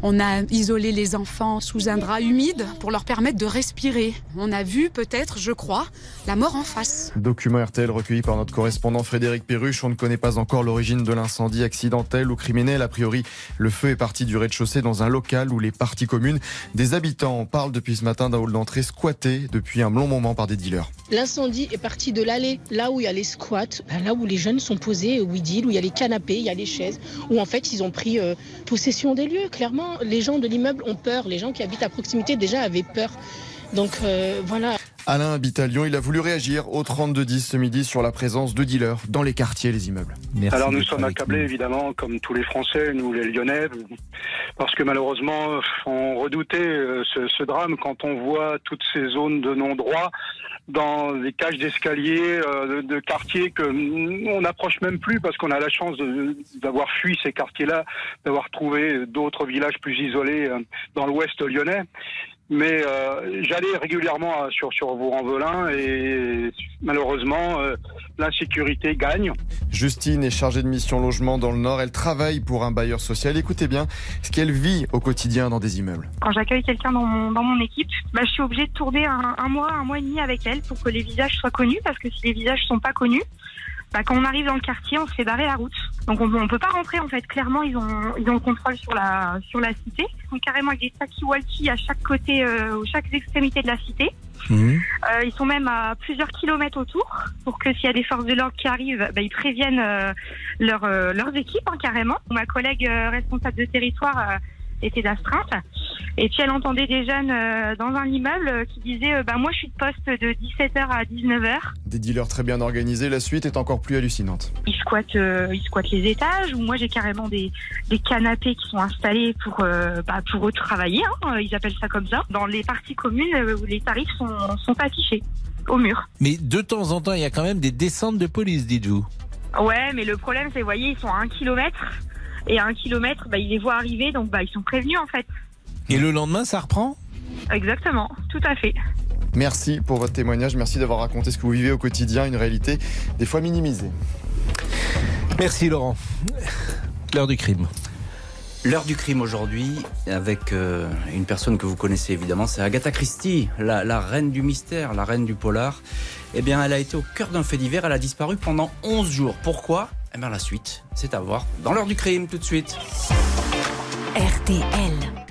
On a isolé les enfants sous un drap humide pour leur permettre de respirer. On a vu peut-être, je crois, la mort en face. Document RTL recueilli par notre correspondant Frédéric Perruche. On ne connaît pas encore l'origine de l'incendie accidentel ou criminel. A priori, le feu est parti du rez-de-chaussée dans un local où les parties communes des habitants parlent depuis ce matin d'un hall d'entrée squatté depuis un long moment par des dealers. L'incendie est parti de l'allée, là où il y a les squats, là où les jeunes sont posés, où ils dealent, où il y a les canapés, il y a les chaises, où en fait ils ont pris euh, possession des lieux. Clairement, les gens de l'immeuble ont peur, les gens qui habitent à proximité déjà avaient peur. Donc euh, voilà. Alain habite à Lyon. Il a voulu réagir au 3210 ce midi sur la présence de dealers dans les quartiers, les immeubles. Alors nous sommes accablés évidemment, comme tous les Français, nous les Lyonnais, parce que malheureusement, on redoutait euh, ce, ce drame quand on voit toutes ces zones de non-droit dans des cages d'escalier euh, de, de quartiers que on n'approche même plus parce qu'on a la chance d'avoir fui ces quartiers-là, d'avoir trouvé d'autres villages plus isolés euh, dans l'ouest lyonnais. Mais euh, j'allais régulièrement euh, sur sur Vaux-en-Velin et malheureusement euh, l'insécurité gagne. Justine est chargée de mission logement dans le Nord. Elle travaille pour un bailleur social. Écoutez bien ce qu'elle vit au quotidien dans des immeubles. Quand j'accueille quelqu'un dans mon, dans mon équipe, bah, je suis obligée de tourner un, un mois, un mois et demi avec elle pour que les visages soient connus, parce que si les visages sont pas connus, bah, quand on arrive dans le quartier, on se fait barrer la route. Donc on, on peut pas rentrer en fait. Clairement, ils ont ils ont le contrôle sur la sur la cité. Ils sont carrément avec des talkie-walkie à chaque côté, euh, aux chaque extrémité de la cité. Euh, ils sont même à plusieurs kilomètres autour pour que s'il y a des forces de l'ordre qui arrivent, bah, ils préviennent euh, leur, euh, leurs équipes hein, carrément. Ma collègue euh, responsable de territoire euh, était d'astreinte et puis elle entendait des jeunes euh, dans un immeuble euh, qui disaient euh, bah, moi je suis de poste de 17h à 19h. Des dealers très bien organisés. La suite est encore plus hallucinante. Ils squattent, euh, ils squattent les étages ou moi j'ai carrément des, des canapés qui sont installés pour euh, bah, pour eux travailler. hein, ils appellent ça comme ça. Dans les parties communes euh, où les tarifs sont, sont affichés au mur. Mais de temps en temps, il y a quand même des descentes de police, dites-vous. Ouais, mais le problème, c'est, vous voyez, ils sont à un kilomètre. Et à un kilomètre, bah, ils les voient arriver, donc bah, ils sont prévenus, en fait. Et le lendemain, ça reprend Exactement, tout à fait. Merci pour votre témoignage. Merci d'avoir raconté ce que vous vivez au quotidien, une réalité des fois minimisée. Merci Laurent. L'heure du crime. L'heure du crime aujourd'hui, avec euh, une personne que vous connaissez évidemment, c'est Agatha Christie, la, la reine du mystère, la reine du polar. Eh bien, elle a été au cœur d'un fait divers, elle a disparu pendant 11 jours. Pourquoi? Eh bien, la suite, c'est à voir dans l'heure du crime tout de suite. RTL.